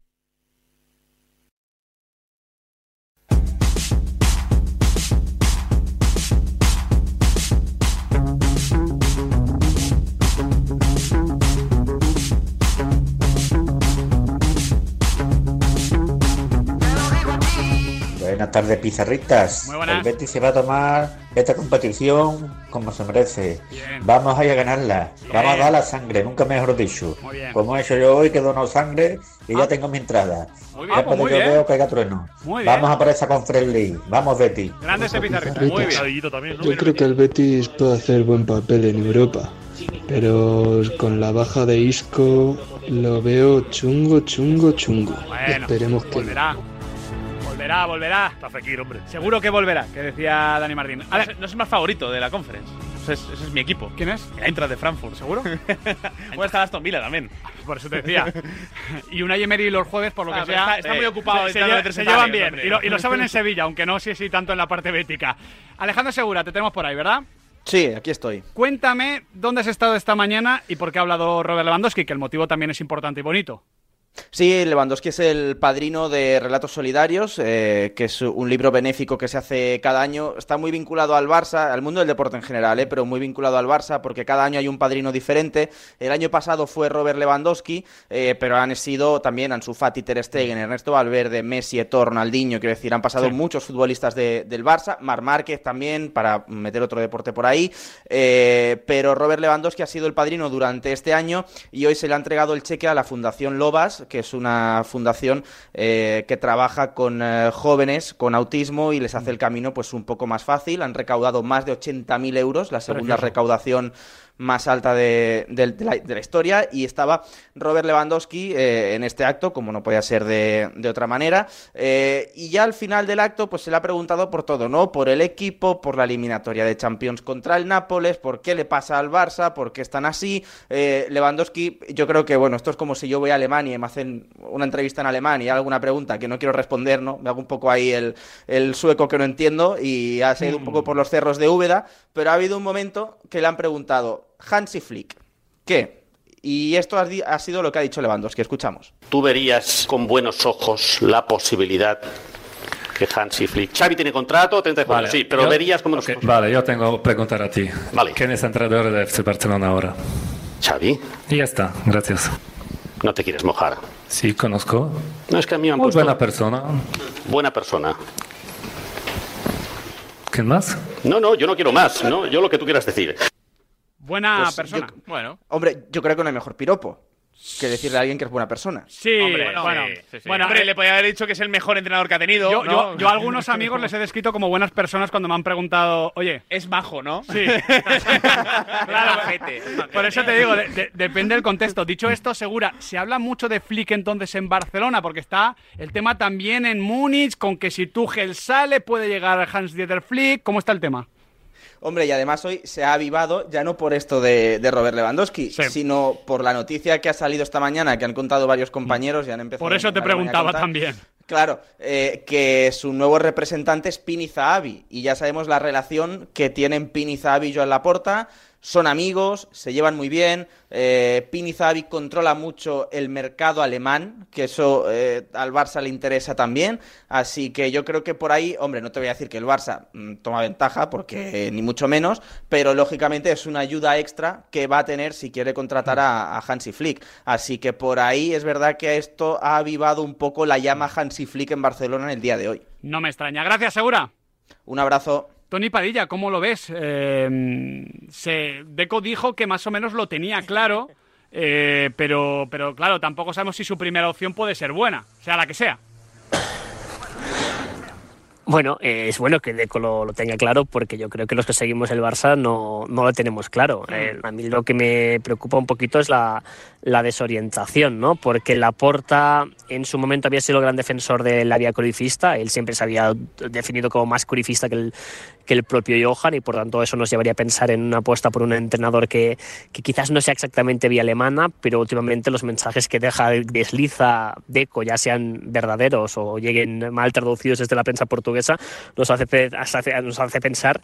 Buenas tardes, pizarritas. Muy buenas. El Betis se va a tomar esta competición como se merece. Bien. Vamos a ir a ganarla. Bien. Vamos a dar la sangre, nunca mejor dicho. Muy bien. Como he hecho yo hoy, que he donado sangre y ya tengo mi entrada. Muy bien. Ya Ah, pues muy yo bien. veo que haya trueno. Muy Vamos a por esa Conference League. Vamos, Betis. Grande ese pizarrita. Pizarritas. Muy bien. Yo creo que el Betis puede hacer buen papel en Europa, pero con la baja de Isco lo veo chungo, chungo, chungo. Bueno, Esperemos que volverá. Volverá, volverá. Está Fekir, hombre. Seguro que volverá, que decía Dani Martín. No es- no es el más favorito de la conference. ese es, ese es mi equipo. ¿Quién es? El Eintracht de Frankfurt. ¿Seguro? Bueno, está Aston Villa también. Por eso te decía. y una Emery los jueves, por lo Ah, que sea. está- está muy ocupado Se, se se llevan bien. Y lo, y lo saben en Sevilla, aunque no sé si tanto en la parte bética. Alejandro Segura, te tenemos por ahí, ¿verdad? Sí, aquí estoy. Cuéntame dónde has estado esta mañana y por qué ha hablado Robert Lewandowski, que el motivo también es importante y bonito. Sí, Lewandowski es el padrino de Relatos Solidarios, eh, que es un libro benéfico que se hace cada año. Está muy vinculado al Barça, al mundo del deporte en general, eh, pero muy vinculado al Barça porque cada año hay un padrino diferente. El año pasado fue Robert Lewandowski, eh, pero han sido también Ansu Fati, Ter Stegen, Ernesto Valverde, Messi, Eto'o, Ronaldinho. Quiero decir, han pasado Sí. muchos futbolistas de- del Barça, Mar Márquez también, para meter otro deporte por ahí. Eh, pero Robert Lewandowski ha sido el padrino durante este año y hoy se le ha entregado el cheque a la Fundación Lobas, que es una fundación eh, que trabaja con eh, jóvenes con autismo y les hace el camino pues un poco más fácil. Han recaudado más de 80.000 euros, la segunda recaudación más alta de, de- de la, de la historia y estaba Robert Lewandowski eh, en este acto, como no podía ser de, de otra manera. Eh, y ya al final del acto, pues se le ha preguntado por todo, ¿no? Por el equipo, por la eliminatoria de Champions contra el Nápoles, por qué le pasa al Barça, por qué están así. Eh, Lewandowski, yo creo que, bueno, esto es como si yo voy a Alemania y me hacen una entrevista en alemán y alguna pregunta que no quiero responder, ¿no? Me hago un poco ahí el, el sueco que no entiendo y ha seguido un poco por los cerros de Úbeda, pero ha habido un momento que le han preguntado, Hansi Flick, ¿qué? Y esto ha, sido lo que ha dicho Lewandowski, escuchamos. ¿Tú verías con buenos ojos la posibilidad que Hansi Flick... Xavi tiene contrato, 34, Vale, sí, pero yo- verías con buenos ok, ojos... Vale, yo tengo que preguntar a ti. Vale. ¿Quién es entrenador de FC Barcelona ahora? Xavi, Y ya está, gracias. no te quieres mojar. Sí, conozco. No es que a mí me han Muy puesto... buena persona. Buena persona. ¿Quién más? No, no, yo no quiero más, ¿no? Yo lo que tú quieras decir. Buena Pues persona. yo- Bueno. Hombre, yo creo que no hay mejor piropo que decirle a alguien que es buena persona. Sí, Hombre, bueno, bueno, sí, sí. Bueno, hombre, le podía haber dicho que es el mejor entrenador que ha tenido. Yo, ¿no? yo- yo a algunos amigos les he descrito como buenas personas cuando me han preguntado, oye, Es majo, ¿no? Sí. claro, por eso te digo, de- de- depende del contexto. Dicho esto, segura, se habla mucho de Flick entonces en Barcelona, porque está el tema también en Múnich, con que si Tuchel sale puede llegar Hans-Dieter Flick. ¿Cómo está el tema? Hombre, y además hoy se ha avivado, ya no por esto de, de Robert Lewandowski, sino por la noticia que ha salido esta mañana, que han contado varios compañeros y han empezado Por eso te preguntaba también. Claro, eh, que su nuevo representante es Pini Zahavi, y ya sabemos la relación que tienen Pini Zahavi y Joan Laporta. Son amigos, se llevan muy bien. Eh, Pini Zahavi controla mucho el mercado alemán, que eso eh, al Barça le interesa también. Así que yo creo que por ahí, hombre, no te voy a decir que el Barça mm, toma ventaja, porque eh, ni mucho menos, pero lógicamente es una ayuda extra que va a tener si quiere contratar a, a Hansi Flick. Así que por ahí es verdad que esto ha avivado un poco la llama Hansi Flick en Barcelona en el día de hoy. No me extraña. Gracias, Segura. Un abrazo. Tony Padilla, ¿cómo lo ves? Eh, se, Deco dijo que más o menos lo tenía claro, eh, pero, pero claro, tampoco sabemos si su primera opción puede ser buena, sea la que sea. Bueno, eh, es bueno que Deco lo, lo tenga claro porque yo creo que los que seguimos el Barça no, no lo tenemos claro. Eh, a mí lo que me preocupa un poquito es la, la desorientación, ¿no? Porque Laporta en su momento había sido el gran defensor de la vía curifista, él siempre se había definido como más curifista que el, que el propio Johan y por tanto eso nos llevaría a pensar en una apuesta por un entrenador que, que quizás no sea exactamente vía alemana, pero últimamente los mensajes que deja desliza Deco, ya sean verdaderos o lleguen mal traducidos desde la prensa portuguesa, nos hace, nos hace pensar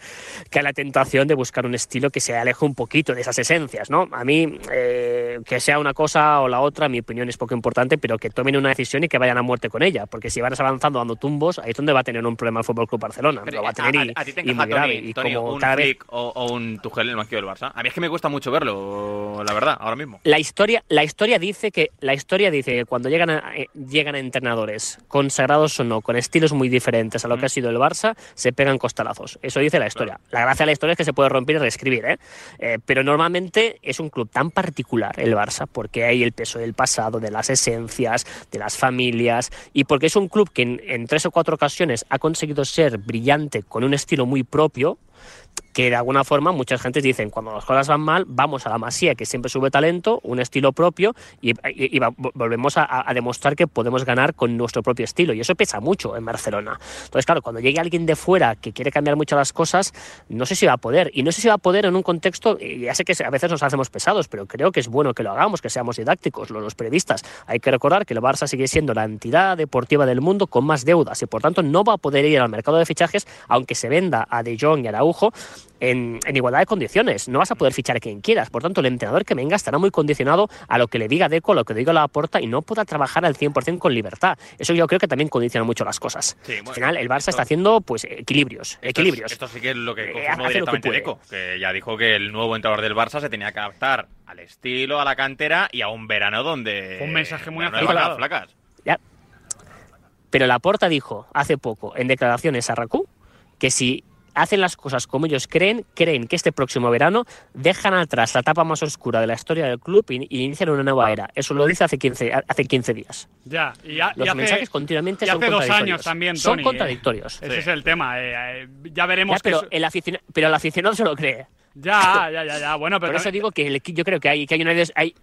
que hay la tentación de buscar un estilo que se aleje un poquito de esas esencias, ¿no? A mí, eh, que sea una cosa o la otra, mi opinión es poco importante, pero que tomen una decisión y que vayan a muerte con ella, porque si van avanzando dando tumbos, ahí es donde va a tener un problema el Fútbol Club Barcelona. Pero, lo va a tener y, a, a y muy encaja, grave. Tony, y Tony, como un cada vez- o, o un Tuchel en el banquillo del Barça. A mí es que me cuesta mucho verlo, la verdad, ahora mismo. La historia, la historia dice que la historia dice que cuando llegan a, eh, llegan a entrenadores consagrados o no, con estilos muy diferentes a lo que ha sido el Barça, se pegan costalazos. Eso dice la historia. La gracia de la historia es que se puede romper y reescribir, ¿eh? Eh, pero normalmente es un club tan particular el Barça porque hay el peso del pasado, de las esencias, de las familias y porque es un club que en, en tres o cuatro ocasiones ha conseguido ser brillante con un estilo muy propio que de alguna forma muchas gentes dicen, cuando las cosas van mal, vamos a la Masía, que siempre sube talento, un estilo propio, y, volvemos a, demostrar que podemos ganar con nuestro propio estilo. Y eso pesa mucho en Barcelona. Entonces, claro, cuando llegue alguien de fuera que quiere cambiar mucho las cosas, no sé si va a poder. Y no sé si va a poder en un contexto, y ya sé que a veces nos hacemos pesados, pero creo que es bueno que lo hagamos, que seamos didácticos, los, los periodistas. Hay que recordar que el Barça sigue siendo la entidad deportiva del mundo con más deudas y por tanto no va a poder ir al mercado de fichajes aunque se venda a De Jong y Araujo en, en igualdad de condiciones. No vas a poder fichar a quien quieras. Por tanto, el entrenador que venga estará muy condicionado a lo que le diga Deco, a lo que le diga la porta y no podrá trabajar al 100% con libertad. Eso yo creo que también condiciona mucho las cosas. Sí, bueno, al final, el Barça esto- está haciendo pues. Esto es- equilibrios. Esto sí que es lo que Eh, confirmó hace lo que directamente puede. Deco, que ya dijo que el nuevo entrenador del Barça se tenía que adaptar al estilo, a la cantera y a un verano donde... Un mensaje muy acertado. flacas. Ya. Pero Laporta dijo hace poco en declaraciones a RACU que si hacen las cosas como ellos creen, creen que este próximo verano dejan atrás la etapa más oscura de la historia del club y, y inician una nueva era. Eso lo dice hace 15, hace 15 días. Ya, y, ya- y Los hace, mensajes continuamente y son hace dos contradictorios. años también, Son ¿eh? contradictorios. Ese es el tema. eh, eh, ya veremos Ya, pero, que... el pero el aficionado se lo cree. Ya, ya, ya, ya. Bueno, pero Por eso digo que el yo creo que hay, que hay una... Hay,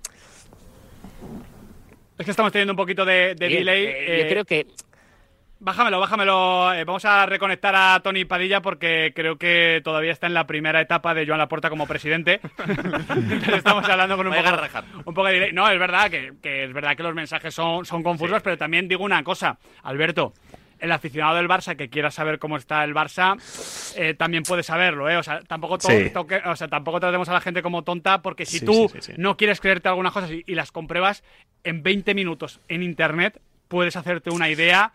es que estamos teniendo un poquito de, de Bien, delay. yo creo que Bájamelo, bájamelo. Eh, vamos a reconectar a Tony Padilla porque creo que todavía está en la primera etapa de Joan Laporta como presidente. Entonces estamos hablando con un poco, un de delay. No, es verdad que, que es verdad que los mensajes son, son confusos, pero también digo una cosa, Alberto. El aficionado del Barça que quiera saber cómo está el Barça eh, también puede saberlo, ¿eh? O sea, tampoco, to- Sí. toque- o sea, tampoco tratemos a la gente como tonta porque si Sí, tú sí, sí, sí. no quieres creerte algunas cosas y, y las compruebas en 20 minutos en internet, puedes hacerte una idea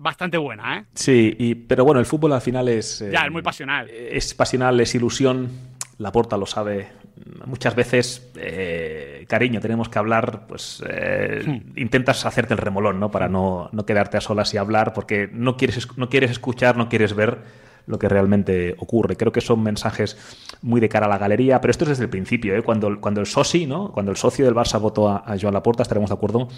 bastante buena, ¿eh? Sí, y, pero bueno, el fútbol al final es... eh, Ya, es muy pasional. Es pasional, es ilusión. La porta lo sabe. Muchas veces, eh, cariño, tenemos que hablar, pues eh, Hmm. intentas hacerte el remolón, ¿no? Para no, no quedarte a solas y hablar, porque no quieres, es- no quieres escuchar, no quieres ver lo que realmente ocurre. Creo que son mensajes muy de cara a la galería, pero esto es desde el principio, ¿eh? Cuando, cuando el soci, ¿no? Cuando el socio del Barça votó a, a Joan Laporta, estaremos de acuerdo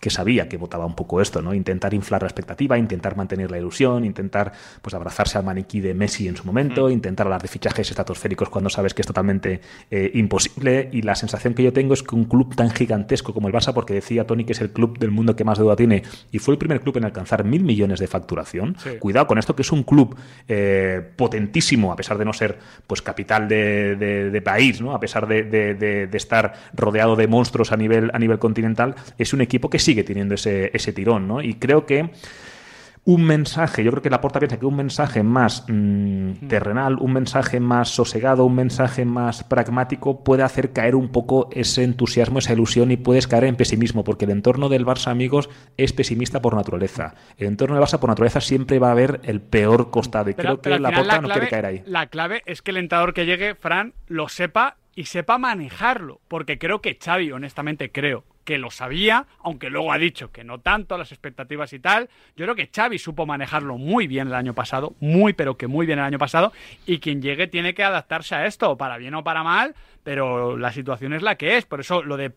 que sabía que votaba un poco esto, ¿no? Intentar inflar la expectativa, intentar mantener la ilusión, intentar pues abrazarse al maniquí de Messi en su momento, intentar hablar de fichajes estratosféricos cuando sabes que es totalmente eh, imposible. Y la sensación que yo tengo es que un club tan gigantesco como el Barça, porque decía Tony que es el club del mundo que más deuda tiene y fue el primer club en alcanzar mil millones de facturación. Sí. Cuidado con esto, que es un club eh, potentísimo, a pesar de no ser pues capital de, de- país, ¿no? a pesar de- de estar rodeado de monstruos a nivel, a nivel continental, es un equipo que sigue teniendo ese, ese tirón. ¿no? Y creo que un mensaje, yo creo que la porta piensa que un mensaje más mm, terrenal, un mensaje más sosegado, un mensaje más pragmático puede hacer caer un poco ese entusiasmo, esa ilusión y puedes caer en pesimismo, porque el entorno del Barça, amigos, es pesimista por naturaleza. El entorno del Barça por naturaleza siempre va a haber el peor costado y Pero, creo pero que al la no quiere caer ahí. la clave es que el entrenador que llegue, Fran, lo sepa y sepa manejarlo. Porque creo que Xavi, honestamente, creo que lo sabía, aunque luego ha dicho que no tanto, las expectativas y tal. Yo creo que Xavi supo manejarlo muy bien el año pasado, muy pero que muy bien el año pasado, y quien llegue tiene que adaptarse a esto, para bien o para mal, pero la situación es la que es. Por eso lo de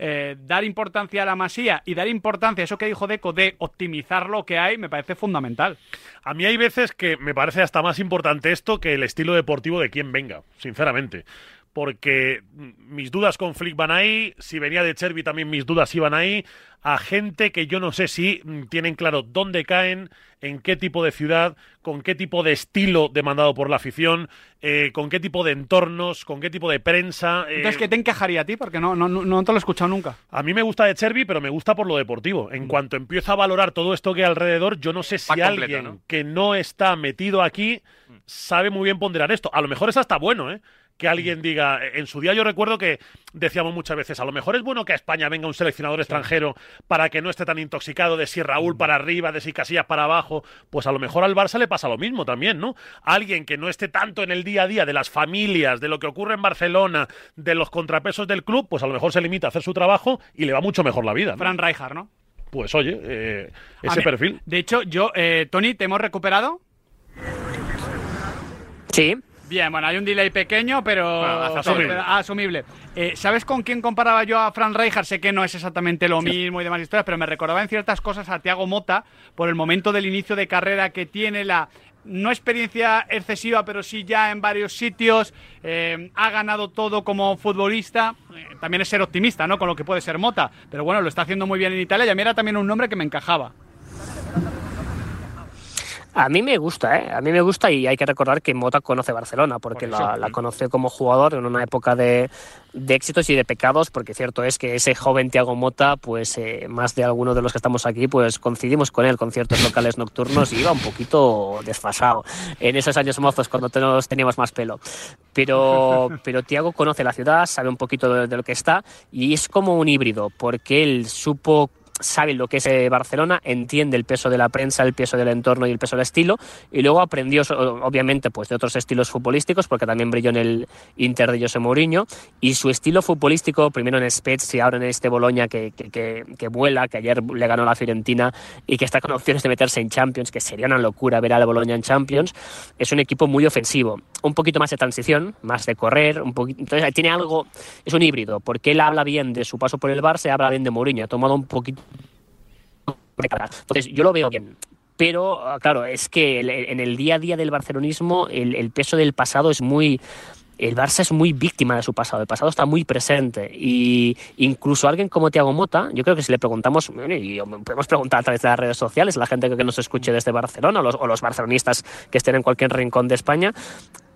eh, dar importancia a la masía y dar importancia a eso que dijo Deco de optimizar lo que hay me parece fundamental. A mí hay veces que me parece hasta más importante esto que el estilo deportivo de quien venga, sinceramente. Porque mm, mis dudas con Flick van ahí, si venía de Cherby también mis dudas iban ahí, a gente que yo no sé si mm, tienen claro dónde caen, en qué tipo de ciudad, con qué tipo de estilo demandado por la afición, eh, con qué tipo de entornos, con qué tipo de prensa. eh, Entonces, ¿qué te encajaría a ti? Porque no, no, no, te lo he escuchado nunca. a mí me gusta de Cherby, pero me gusta por lo deportivo. En cuanto empiezo a valorar todo esto que hay alrededor, yo no sé si alguien ¿no? que no está metido aquí sabe muy bien ponderar esto. A lo mejor es hasta bueno, ¿eh? Que alguien diga, en su día yo recuerdo que decíamos muchas veces, a lo mejor es bueno que a España venga un seleccionador extranjero para que no esté tan intoxicado de si Raúl para arriba, de si Casillas para abajo. Pues a lo mejor al Barça le pasa lo mismo también, ¿no? Alguien que no esté tanto en el día a día de las familias, de lo que ocurre en Barcelona, de los contrapesos del club, pues a lo mejor se limita a hacer su trabajo y le va mucho mejor la vida. ¿no? Fran Rijkaard, ¿no? Pues oye, eh, ese mí- perfil. De hecho, yo, eh, Tony, ¿te hemos recuperado? Sí. Bien, bueno, hay un delay pequeño, pero Bueno, asumible. pero asumible. Eh, ¿Sabes con quién comparaba yo a Fran Rijkaard? Sé que no es exactamente lo mismo y demás historias, pero me recordaba en ciertas cosas a Thiago Mota por el momento del inicio de carrera que tiene, la no experiencia excesiva, pero sí ya en varios sitios, eh, ha ganado todo como futbolista. Eh, también es ser optimista, ¿no? Con lo que puede ser Mota. Pero bueno, lo está haciendo muy bien en Italia y a mí era también un nombre que me encajaba. A mí me gusta, ¿eh? A mí me gusta y hay que recordar que Mota conoce Barcelona, porque Por la, conoció como jugador en una época de, de éxitos y de pecados, porque cierto es que ese joven Tiago Mota, pues eh, más de alguno de los que estamos aquí, pues coincidimos con él con ciertos locales nocturnos y iba un poquito desfasado en esos años mozos cuando todos teníamos más pelo. Pero, pero Tiago conoce la ciudad, sabe un poquito de, de lo que está y es como un híbrido, porque él supo sabe lo que es eh, Barcelona, entiende el peso de la prensa, el peso del entorno y el peso del estilo, y luego aprendió obviamente pues de otros estilos futbolísticos, porque también brilló en el Inter de José Mourinho, y su estilo futbolístico, primero en Spezia, ahora en este Boloña que, que, que- vuela, que ayer le ganó la Fiorentina y que está con opciones de meterse en Champions, que sería una locura ver al Boloña en Champions, es un equipo muy ofensivo, un poquito más de transición, más de correr, un poquito, entonces tiene algo, es un híbrido, porque él habla bien de su paso por el Barça habla bien de Mourinho, ha tomado un poquito de cada. Entonces, yo lo veo bien. Pero, ah, claro, es que en el día a día del barcelonismo el, el peso del pasado es muy... El Barça es muy víctima de su pasado, el pasado está muy presente y incluso alguien como Thiago Mota, yo creo que si le preguntamos, y podemos preguntar a través de las redes sociales, la gente que nos escuche desde Barcelona o los, o los barcelonistas que estén en cualquier rincón de España,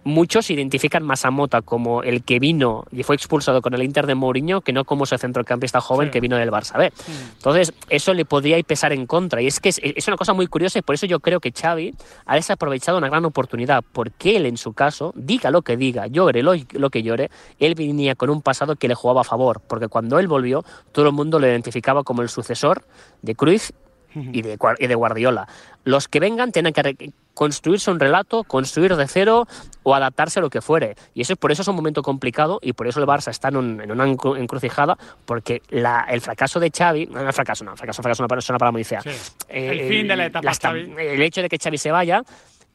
muchos identifican más a Mota como el que vino y fue expulsado con el Inter de Mourinho que no como ese centrocampista joven que vino del Barça B. Entonces, eso le podría pesar en contra. Y es que es, es una cosa muy curiosa y por eso yo creo que Xavi ha desaprovechado una gran oportunidad. Porque él, en su caso, diga lo que diga, llore lo, lo que llore, él venía con un pasado que le jugaba a favor. Porque cuando él volvió, todo el mundo lo identificaba como el sucesor de Cruyff y de, Guar- y de Guardiola. Los que vengan tienen que construirse un relato, construir de cero o adaptarse a lo que fuere. Y eso por eso es un momento complicado y por eso el Barça está en, un- en una encru- encrucijada porque la- el fracaso de Xavi, no, no el fracaso, no, el fracaso, fracaso es una- es una palabra muy fea. El fin de la etapa Xavi. El hecho de que Xavi se vaya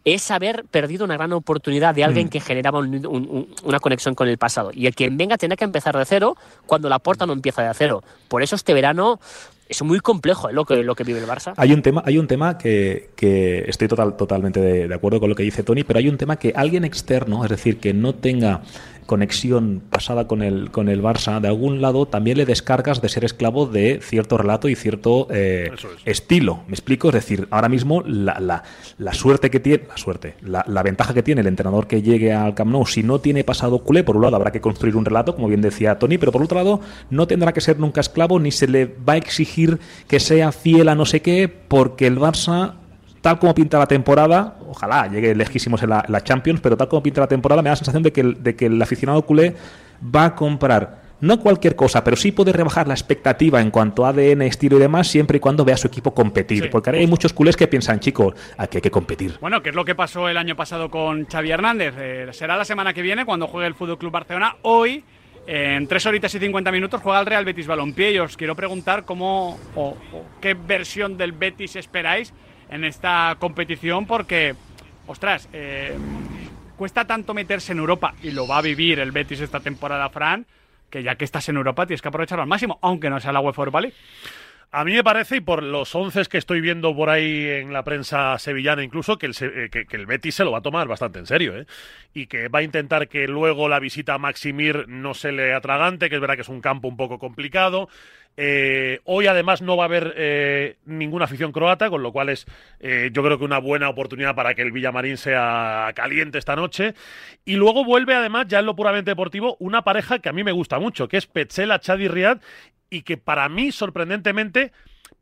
es haber perdido una gran oportunidad de alguien Mm. que generaba un- un- un- una conexión con el pasado. Y el quien venga tiene que empezar de cero cuando la puerta no empieza de cero. Por eso este verano es muy complejo ¿eh? lo, que, lo que vive el Barça. Hay un tema, hay un tema que, que estoy total, totalmente de, de acuerdo con lo que dice Tony, pero hay un tema que alguien externo, es decir, que no tenga conexión pasada con el, con el Barça, de algún lado también le descargas de ser esclavo de cierto relato y cierto eh, estilo. ¿Me explico? Es decir, ahora mismo la, la- la suerte que tiene, la suerte, la, la ventaja que tiene el entrenador que llegue al Camp Nou, si no tiene pasado culé, por un lado habrá que construir un relato, como bien decía Tony, pero por otro lado no tendrá que ser nunca esclavo ni se le va a exigir que sea fiel a no sé qué, porque el Barça tal como pinta la temporada, ojalá llegue lejísimos en la, en la Champions, pero tal como pinta la temporada, me da la sensación de que el, de que el aficionado culé va a comprar no cualquier cosa, pero sí puede rebajar la expectativa en cuanto a ADN, estilo y demás, siempre y cuando vea a su equipo competir. porque ahora hay muchos culés que piensan, chicos, aquí hay que competir. Bueno, que es lo que pasó el año pasado con Xavi Hernández. Eh, será la semana que viene cuando juegue el Fútbol Club Barcelona. Hoy, en 3 horitas y 50 minutos, juega el Real Betis Balompié. Y os quiero preguntar cómo o, qué versión del Betis esperáis en esta competición, porque, ostras, eh, cuesta tanto meterse en Europa y lo va a vivir el Betis esta temporada, Fran, que ya que estás en Europa tienes que aprovecharlo al máximo, aunque no sea la UEFA Europa League. A mí me parece, y por los once que estoy viendo por ahí en la prensa sevillana incluso, que el, eh, que el Betis se lo va a tomar bastante en serio, ¿eh? Y que va a intentar que luego la visita a Maximir no se le atragante, que es verdad que es un campo un poco complicado. Eh, hoy además no va a haber eh, ninguna afición croata, con lo cual es eh, yo creo que una buena oportunidad para que el Villamarín sea caliente esta noche. Y luego vuelve además, ya en lo puramente deportivo, una pareja que a mí me gusta mucho, que es Petzela Chadi Riad, y que para mí, sorprendentemente,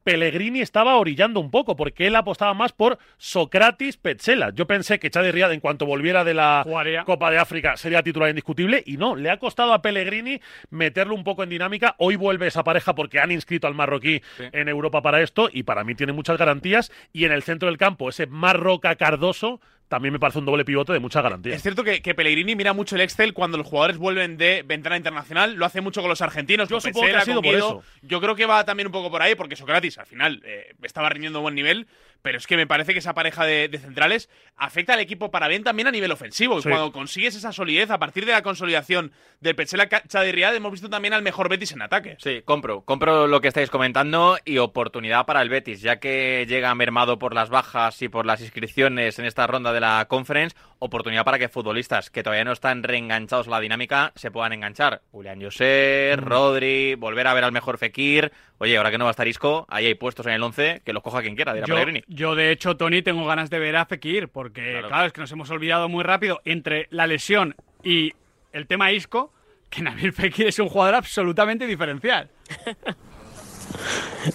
Pellegrini estaba orillando un poco, porque él apostaba más por Socrates Petzela. Yo pensé que Chadi Riad, en cuanto volviera de la Copa de África, sería titular indiscutible, y no, le ha costado a Pellegrini meterlo un poco en dinámica. Hoy vuelve esa pareja porque han inscrito al marroquí en Europa para esto, y para mí tiene muchas garantías. Y en el centro del campo, ese Marroca Cardoso también me parece un doble pivote de muchas garantías. Es cierto que, que Pellegrini mira mucho el Excel cuando los jugadores vuelven de ventana internacional. Lo hace mucho con los argentinos. Yo supongo que ha sido por eso. Yo creo que va también un poco por ahí, porque Socrates al final eh, estaba rindiendo buen nivel. Pero es que me parece que esa pareja de, de centrales afecta al equipo para bien también a nivel ofensivo. Sí. cuando consigues esa solidez a partir de la consolidación del Petzela Chadirriad, hemos visto también al mejor Betis en ataque. Sí, compro. Compro lo que estáis comentando y oportunidad para el Betis, ya que llega mermado por las bajas y por las inscripciones en esta ronda de la Conference, oportunidad para que futbolistas que todavía no están reenganchados a la dinámica se puedan enganchar. Julián José, Rodri, volver a ver al mejor Fekir. Oye, ahora que no va a estar Isco, ahí hay puestos en el 11 que los coja quien quiera, dirá Yo, Pellegrini. Yo, de hecho, Tony, tengo ganas de ver a Fekir, porque, claro. es que nos hemos olvidado muy rápido entre la lesión y el tema Isco, que Nabil Fekir es un jugador absolutamente diferencial.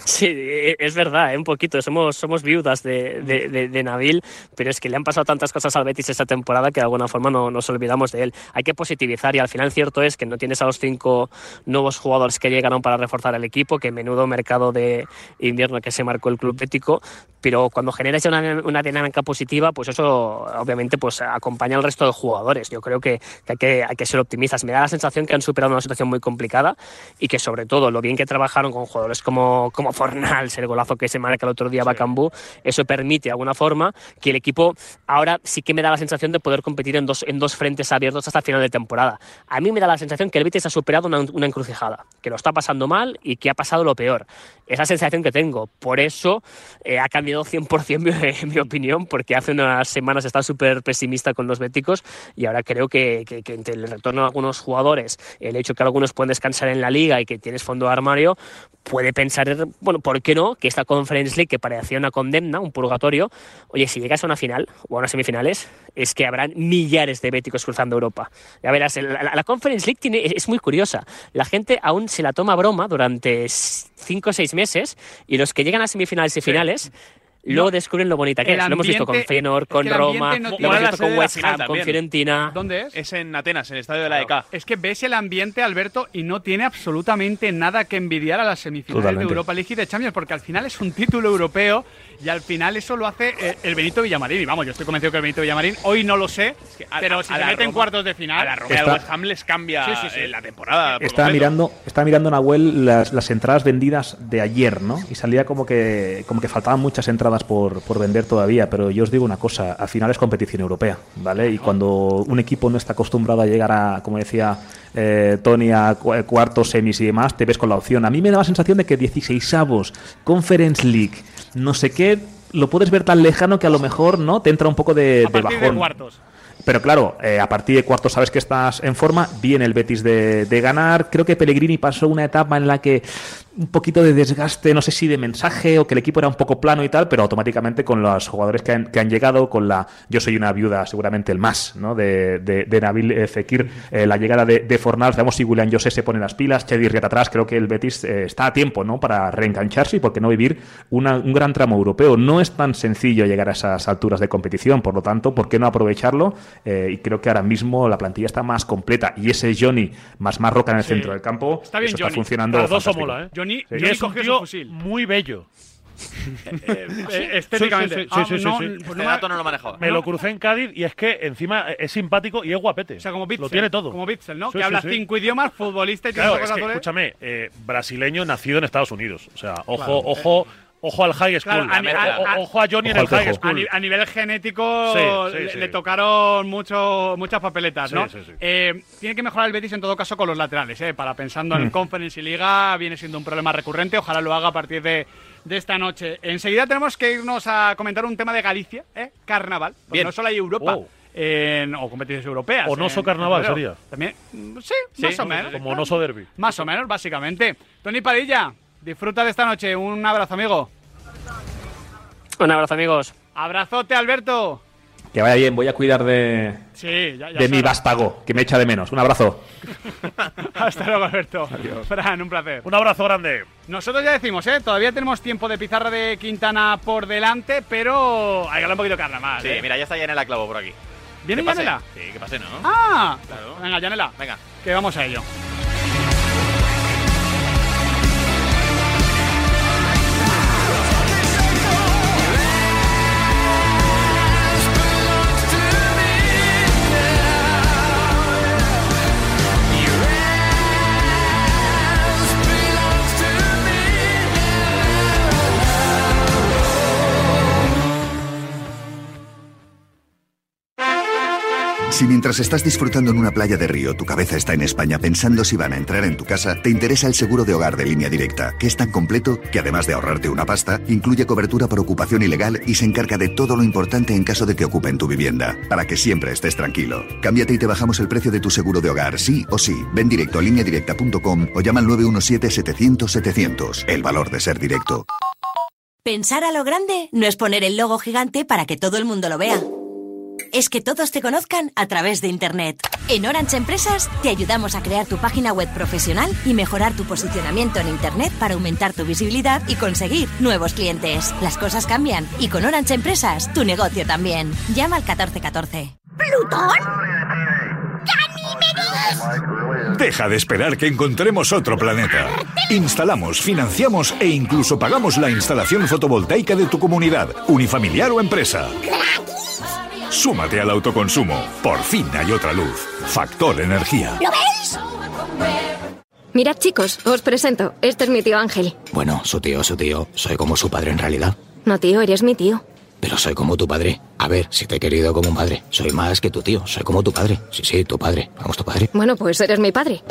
Sí, eh, es verdad, ¿eh? un poquito. Somos, somos viudas de, de, de- de Nabil, pero es que le han pasado tantas cosas al Betis esta temporada que de alguna forma no nos olvidamos de él. Hay que positivizar y al final cierto es que no tienes a los cinco nuevos jugadores que llegaron para reforzar el equipo, que menudo mercado de invierno que se marcó el club bético, pero cuando generas una, una dinámica positiva, pues eso obviamente pues acompaña al resto de jugadores. Yo creo que, que hay, que hay que ser optimistas. Me da la sensación que han superado una situación muy complicada y que sobre todo lo bien que trabajaron con jugadores como, como Fornals, el golazo que se marca el otro día Bacambú, eso permite de alguna forma que el equipo ahora sí que me da la sensación de poder competir en dos, en dos frentes abiertos hasta el final de temporada. A mí me da la sensación que el Betis ha superado una, una encrucijada, que lo está pasando mal y que ha pasado lo peor. Esa sensación que tengo. Por eso eh, ha cambiado 100% mi, mi opinión, porque hace unas semanas estaba súper pesimista con los béticos y ahora creo que, que- que entre el retorno de algunos jugadores, el hecho que algunos pueden descansar en la liga y que tienes fondo de armario, puede pensar, bueno, ¿por qué no? Que esta Conference League, que parecía una condemna, un purgatorio, oye, si llegas a una final o a unas semifinales, es que habrán millares de béticos cruzando Europa. Ya verás, la, la- la Conference League tiene, es muy curiosa. La gente aún se la toma a broma durante 5 o 6 meses y los que llegan a semifinales y finales... Luego No. descubren lo bonita que El es. Lo hemos visto con Feyenoord, es con que Roma, no lo hemos visto con West Ham, con. Fiorentina. ¿Dónde es? Es en Atenas, en el estadio de la EK. Es que ves el ambiente, Alberto, y no tiene absolutamente nada que envidiar a las semifinales Totalmente. de Europa League y de Champions, porque al final es un título europeo y al final eso lo hace eh, el Benito Villamarín. Y vamos, yo estoy convencido que el Benito Villamarín hoy no lo sé, a- pero si a se mete en Roma- cuartos de final. A la Roma y Está- al West Ham les cambia Sí, sí, sí. eh, la temporada. por Estaba mirando, estaba mirando Nahuel las, las entradas vendidas de ayer, ¿no? Y salía como que, como que faltaban muchas entradas por, por vender todavía, pero yo os digo una cosa, al final es competición europea, ¿vale? Y cuando un equipo no está acostumbrado a llegar a, como decía eh, Tony, a cu- eh, cuartos, semis y demás, te ves con la opción. A mí me da la sensación de que 16avos, Conference League, no sé qué, lo puedes ver tan lejano que a lo mejor, ¿no? Te entra un poco de, a de partir de bajón. cuartos. Pero claro, eh, a partir de cuartos sabes que estás en forma, viene el Betis de, de ganar. Creo que Pellegrini pasó una etapa en la que un poquito de desgaste, no sé si de mensaje o que el equipo era un poco plano y tal, pero automáticamente con los jugadores que han, que han llegado, con la. Yo soy una viuda, seguramente el más, ¿no? De, de, de Nabil eh, Fekir, eh, la llegada de, de Fornals, veamos si William José se pone las pilas, Chedi Rieta atrás. Creo que el Betis eh, está a tiempo, ¿no? Para reengancharse y por qué no vivir una- un gran tramo europeo. No es tan sencillo llegar a esas alturas de competición, por lo tanto, ¿por qué no aprovecharlo? Eh, y creo que ahora mismo la plantilla está más completa y ese Johnny más Marroca en el Sí. centro del campo Está bien, eso Johnny. está funcionando Cardoso fantástico. mola, ¿eh? Johnny, Y Johnny es un tío fusil. muy bello. Eh, estéticamente. Sí, sí, sí, Ah, sí, sí, no, Este no dato no lo manejaba. Me lo crucé en Cádiz y es que encima es simpático y es guapete. O sea, como Bitzel. Lo tiene todo. Como Bitzel, ¿no? Sí, que sí, habla sí. cinco idiomas, futbolista y tiene Claro, es que, escúchame, eh, brasileño nacido en Estados Unidos. O sea, ojo, Claro. ojo, ojo al high school. Claro, a ni- a- O- a- ojo a Johnny en el high school. ni- a nivel genético Sí, sí, le, sí. le tocaron mucho, muchas papeletas, Sí, ¿no? sí, sí. Eh, tiene que mejorar el Betis en todo caso con los laterales, ¿eh? Para pensando en Mm. el Conference y Liga viene siendo un problema recurrente. Ojalá lo haga a partir de, de esta noche. Enseguida tenemos que irnos a comentar un tema de Galicia, ¿eh? Carnaval. Porque Bien. No solo hay Europa. Wow. en- o competiciones europeas. O Noso en- Carnaval en sería. También, mm, sí, Sí, más o menos. Como Noso Derby. Más o menos, básicamente. Tony Padilla, disfruta de esta noche. Un abrazo, amigo. Un abrazo, amigos. Abrazote, Alberto. que vaya bien voy a cuidar de, Sí, ya, ya de mi vástago que me echa de menos un abrazo Hasta luego, Alberto. Fran, un placer. Un abrazo grande. Nosotros ya decimos, ¿eh? Todavía tenemos tiempo de pizarra de Quintana por delante, pero hay que hablar un poquito de carnaval. Sí, ¿eh? mira, ya está Yanela Clavo por aquí. ¿Viene. Yanela? Sí, que pase, ¿no? ¡Ah! Claro. Venga, Yanela, Venga. que vamos a ello. Si mientras estás disfrutando en una playa de Río, tu cabeza está en España pensando si van a entrar en tu casa, te interesa el seguro de hogar de línea directa, que es tan completo que además de ahorrarte una pasta, incluye cobertura por ocupación ilegal y se encarga de todo lo importante en caso de que ocupen tu vivienda, para que siempre estés tranquilo. Cámbiate y te bajamos el precio de tu seguro de hogar, sí o sí. Ven directo a lineadirecta.com o llama al 917-700-700. El valor de ser directo. Pensar a lo grande no es poner el logo gigante para que todo el mundo lo vea. Es que todos te conozcan a través de Internet. En Orange Empresas te ayudamos a crear tu página web profesional y mejorar tu posicionamiento en Internet para aumentar tu visibilidad y conseguir nuevos clientes. Las cosas cambian y con Orange Empresas tu negocio también. Llama al 1414. ¿Plutón? Deja de esperar que encontremos otro planeta. Instalamos, financiamos e incluso pagamos la instalación fotovoltaica de tu comunidad, unifamiliar o empresa. Súmate al autoconsumo. Por fin hay otra luz. Factor Energía. ¿Lo veis? Mirad chicos, os presento. Este es mi tío Ángel. Bueno, su tío, su tío. Soy como su padre en realidad. No tío, eres mi tío. Pero soy como tu padre. A ver, si te he querido como un padre. Soy más que tu tío. Soy como tu padre. Sí, sí, tu padre. Vamos, tu padre. Bueno, pues eres mi padre.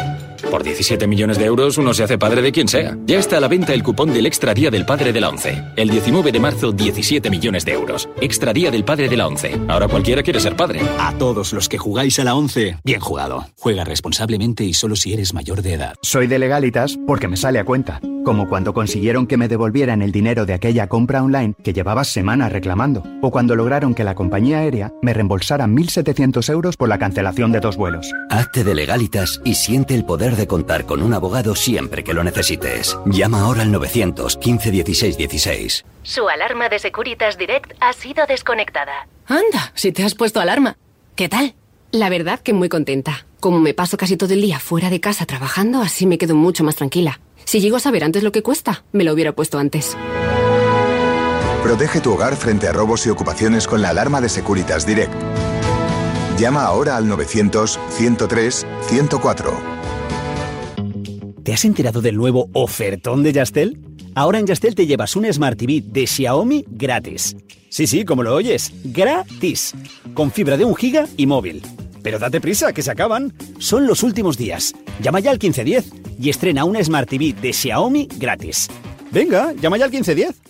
Por 17 millones de euros uno se hace padre de quien sea. Ya está a la venta el cupón del Extra Día del Padre de la ONCE. El 19 de marzo, 17 millones de euros. Extra Día del Padre de la ONCE. Ahora cualquiera quiere ser padre. A todos los que jugáis a la 11, bien jugado. Juega responsablemente y solo si eres mayor de edad. Soy de legalitas porque me sale a cuenta. Como cuando consiguieron que me devolvieran el dinero de aquella compra online que llevaba semanas reclamando. O cuando lograron que la compañía aérea me reembolsara 1.700 euros por la cancelación de dos vuelos. Hazte de legalitas y siente el poder de contar con un abogado siempre que lo necesites. Llama ahora al 915 16 16. Su alarma de Securitas Direct ha sido desconectada. Anda, si te has puesto alarma. ¿Qué tal? La verdad que muy contenta. Como me paso casi todo el día fuera de casa trabajando, así me quedo mucho más tranquila. Si llego a saber antes lo que cuesta, me lo hubiera puesto antes. Protege tu hogar frente a robos y ocupaciones con la alarma de Securitas Direct. Llama ahora al 900-103-104. ¿Te has enterado del nuevo ofertón de Yastel? Ahora en Yastel te llevas un Smart TV de Xiaomi gratis. Sí, sí, como lo oyes, gratis. Con fibra de un giga y móvil. Pero date prisa, que se acaban. Son los últimos días. Llama ya al 1510 y estrena una Smart TV de Xiaomi gratis. Venga, llama ya al 1510.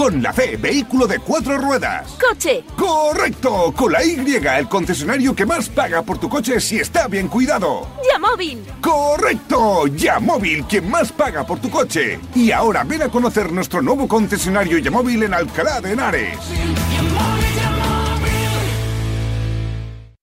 Con la C, vehículo de cuatro ruedas. ¡Coche! ¡Correcto! Con la Y, el concesionario que más paga por tu coche si está bien cuidado. ¡Yamóvil! ¡Correcto! Yamóvil, quien más paga por tu coche. Y ahora ven a conocer nuestro nuevo concesionario Yamóvil en Alcalá de Henares.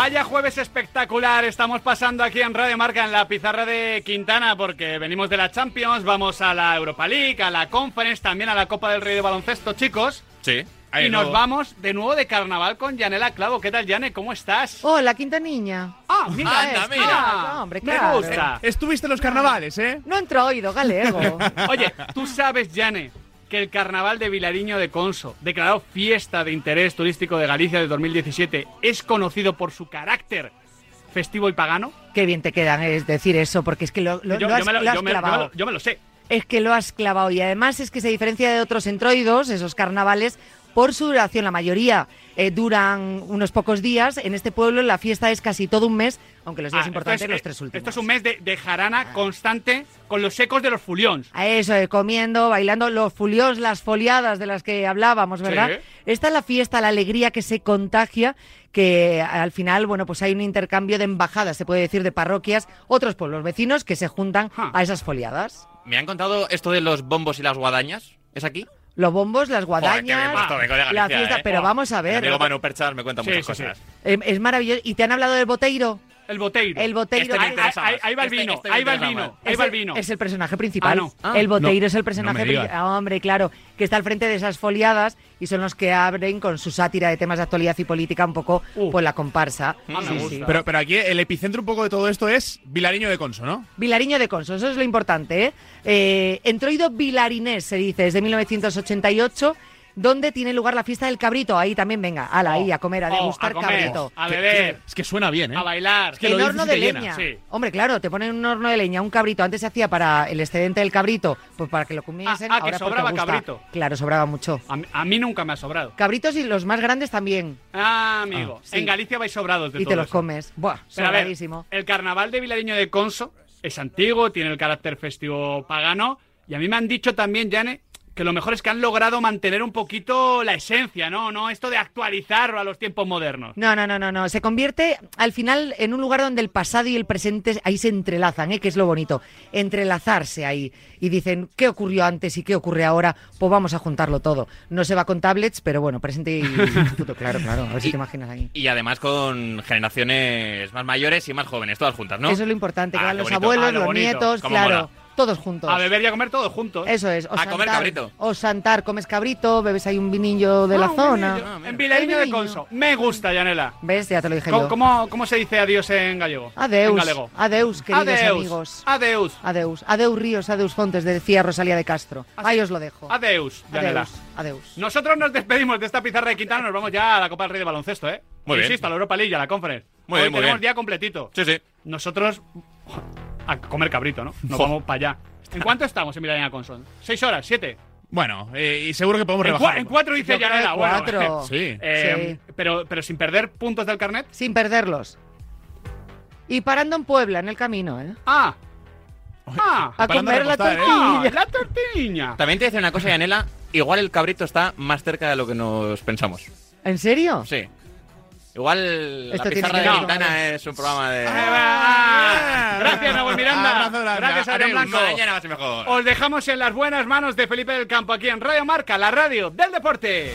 Vaya jueves espectacular estamos pasando aquí en Radio Marca en la pizarra de Quintana porque venimos de la Champions, vamos a la Europa League, a la Conference, también a la Copa del Rey de baloncesto, chicos. Sí. y nos vamos de nuevo de carnaval con Yanela Clavo. ¿Qué tal, Yane? ¿Cómo estás? Hola, quinta niña. Ah, mira, Anda, mira. ah, hombre, me claro. gusta. Estuviste en los carnavales, ¿eh? No entro oído, galego. Oye, tú sabes, Yane, que el carnaval de Vilariño de Conso, declarado fiesta de interés turístico de Galicia de 2017, es conocido por su carácter festivo y pagano. Qué bien te quedan es decir eso, porque es que lo, lo- Yo- lo has, yo me lo- lo has yo me- yo me clavado. lo- yo me lo sé. Es que lo has clavado y además es que se diferencia de otros entroidos, esos carnavales, por su duración. La mayoría eh, duran unos pocos días. En este pueblo la fiesta es casi todo un mes, aunque los días Ah, importantes es- los tres últimos. Esto es un mes de, de jarana constante con los ecos de los fulions. A eso, eh, comiendo, bailando, los fulios, las foliadas de las que hablábamos, ¿verdad? Sí. Esta es la fiesta, la alegría que se contagia, que al final, bueno, pues hay un intercambio de embajadas, se puede decir, de parroquias, otros pueblos vecinos que se juntan a esas foliadas. Me han contado esto de los bombos y las guadañas. ¿Es aquí? Los bombos, las Joder, qué bien guadañas, la fiesta, ¿eh? pero vamos a ver. amigo Manu Perchas me cuenta Sí, muchas sí, cosas. Eh, Es maravilloso. ¿Y te han hablado del boteiro? El boteiro. El boteiro. Este me Ahí- ahí- va el Este- vino, este me ahí va el vino. Ahí es, va el, vino. es el personaje principal. Ah, no. Ah. el boteiro No, es el no personaje me digas. principal. hombre, claro, que está al frente de esas foliadas y son los que abren con su sátira de temas de actualidad y política un poco Uh. pues la comparsa. Ah, me Sí, gusta. sí. Pero, pero aquí el epicentro un poco de todo esto es Vilariño de Conso, ¿no? Vilariño de Conso, eso es lo importante. ¿eh? Eh, entroido vilarinés se dice, desde 1988, donde tiene lugar la fiesta del cabrito. Ahí también, venga, ala, ahí a comer, a Oh, degustar a comer, cabrito. a Que- beber, que- es que suena bien, ¿eh? a bailar. que lo en dices horno de leña. sí. Hombre, claro, te ponen en un horno de leña un cabrito. Antes se hacía para el excedente del cabrito, pues para que lo comiesen. Ah, ah, que ahora porque sobraba gusta. cabrito. Claro, sobraba mucho. A mí, a mí nunca me ha sobrado. Cabritos y los más grandes también. Ah, amigo. Ah, sí. En Galicia vais sobrados de Y todo te los eso. comes. Buah, Pero a ver, sobradísimo. el carnaval de Vilariño de Conso es antiguo, tiene el carácter festivo pagano. Y a mí me han dicho también, Jane, que lo mejor es que han logrado mantener un poquito la esencia, ¿no? No esto de actualizarlo a los tiempos modernos. No, no, no, no, no. Se convierte al final en un lugar donde el pasado y el presente ahí se entrelazan, ¿eh? que es lo bonito. Entrelazarse ahí. Y dicen, ¿qué ocurrió antes y qué ocurre ahora? Pues vamos a juntarlo todo. No se va con tablets, pero bueno, presente y futuro. Claro, claro. A ver si Y- te imaginas ahí. Y además con generaciones más mayores y más jóvenes, todas juntas, ¿no? Eso es lo importante, que Ah, van los bonito. abuelos, Ah, lo los bonito. nietos, Cómo claro. mola. Todos juntos. A beber y a comer todos juntos. Eso es. O A comer cabrito. O santar, comes cabrito, bebes ahí un vinillo de la Ah, un zona. vinillo. Ah, en Vilariño de. Conso. Me gusta, Yanela. ¿Ves? Ya te lo dije ¿Cómo, yo. cómo, cómo se dice adiós en gallego? En Adeus. galego. Adeus, queridos Adeus. amigos. Adeus. Adeus. Adeus Ríos, adeus Fontes, decía Rosalía de Castro. Ahí os lo dejo. Adeus, Yanela. Adeus. Adeus. Nosotros nos despedimos de esta pizarra de Quintana, nos vamos ya a la Copa del Rey de Baloncesto, ¿eh? Muy bien. Insisto, a la Europa League, a la Conference. Muy Hoy bien, muy tenemos bien. día completito. Sí, sí. Nosotros a comer cabrito, ¿no? Nos vamos para allá. ¿En cuánto estamos en Villarreal Conson? ¿Seis horas? ¿Siete? Bueno, eh, y seguro que podemos En, rebajar. cua- en cuatro dice Yanela. que Bueno, cuatro. Sí. eh, Pero, pero sin perder puntos del carnet. Sin perderlos. Y parando en Puebla, en el camino, ¿eh? Ah. Ah. A comer la repostar, ¿eh? Ah, tortilla. la tortilla. También te decir una cosa, Yanela. Igual el cabrito está más cerca de lo que nos pensamos. ¿En serio? Sí. Igual Esto la pizarra de ver Quintana es un programa de... Ah, Gracias, Nahuel Miranda. Abrazo. Gracias, Adrián. Blanco. Mañana va a ser mejor. Os dejamos en las buenas manos de Felipe del Campo aquí en Radio Marca, la radio del deporte.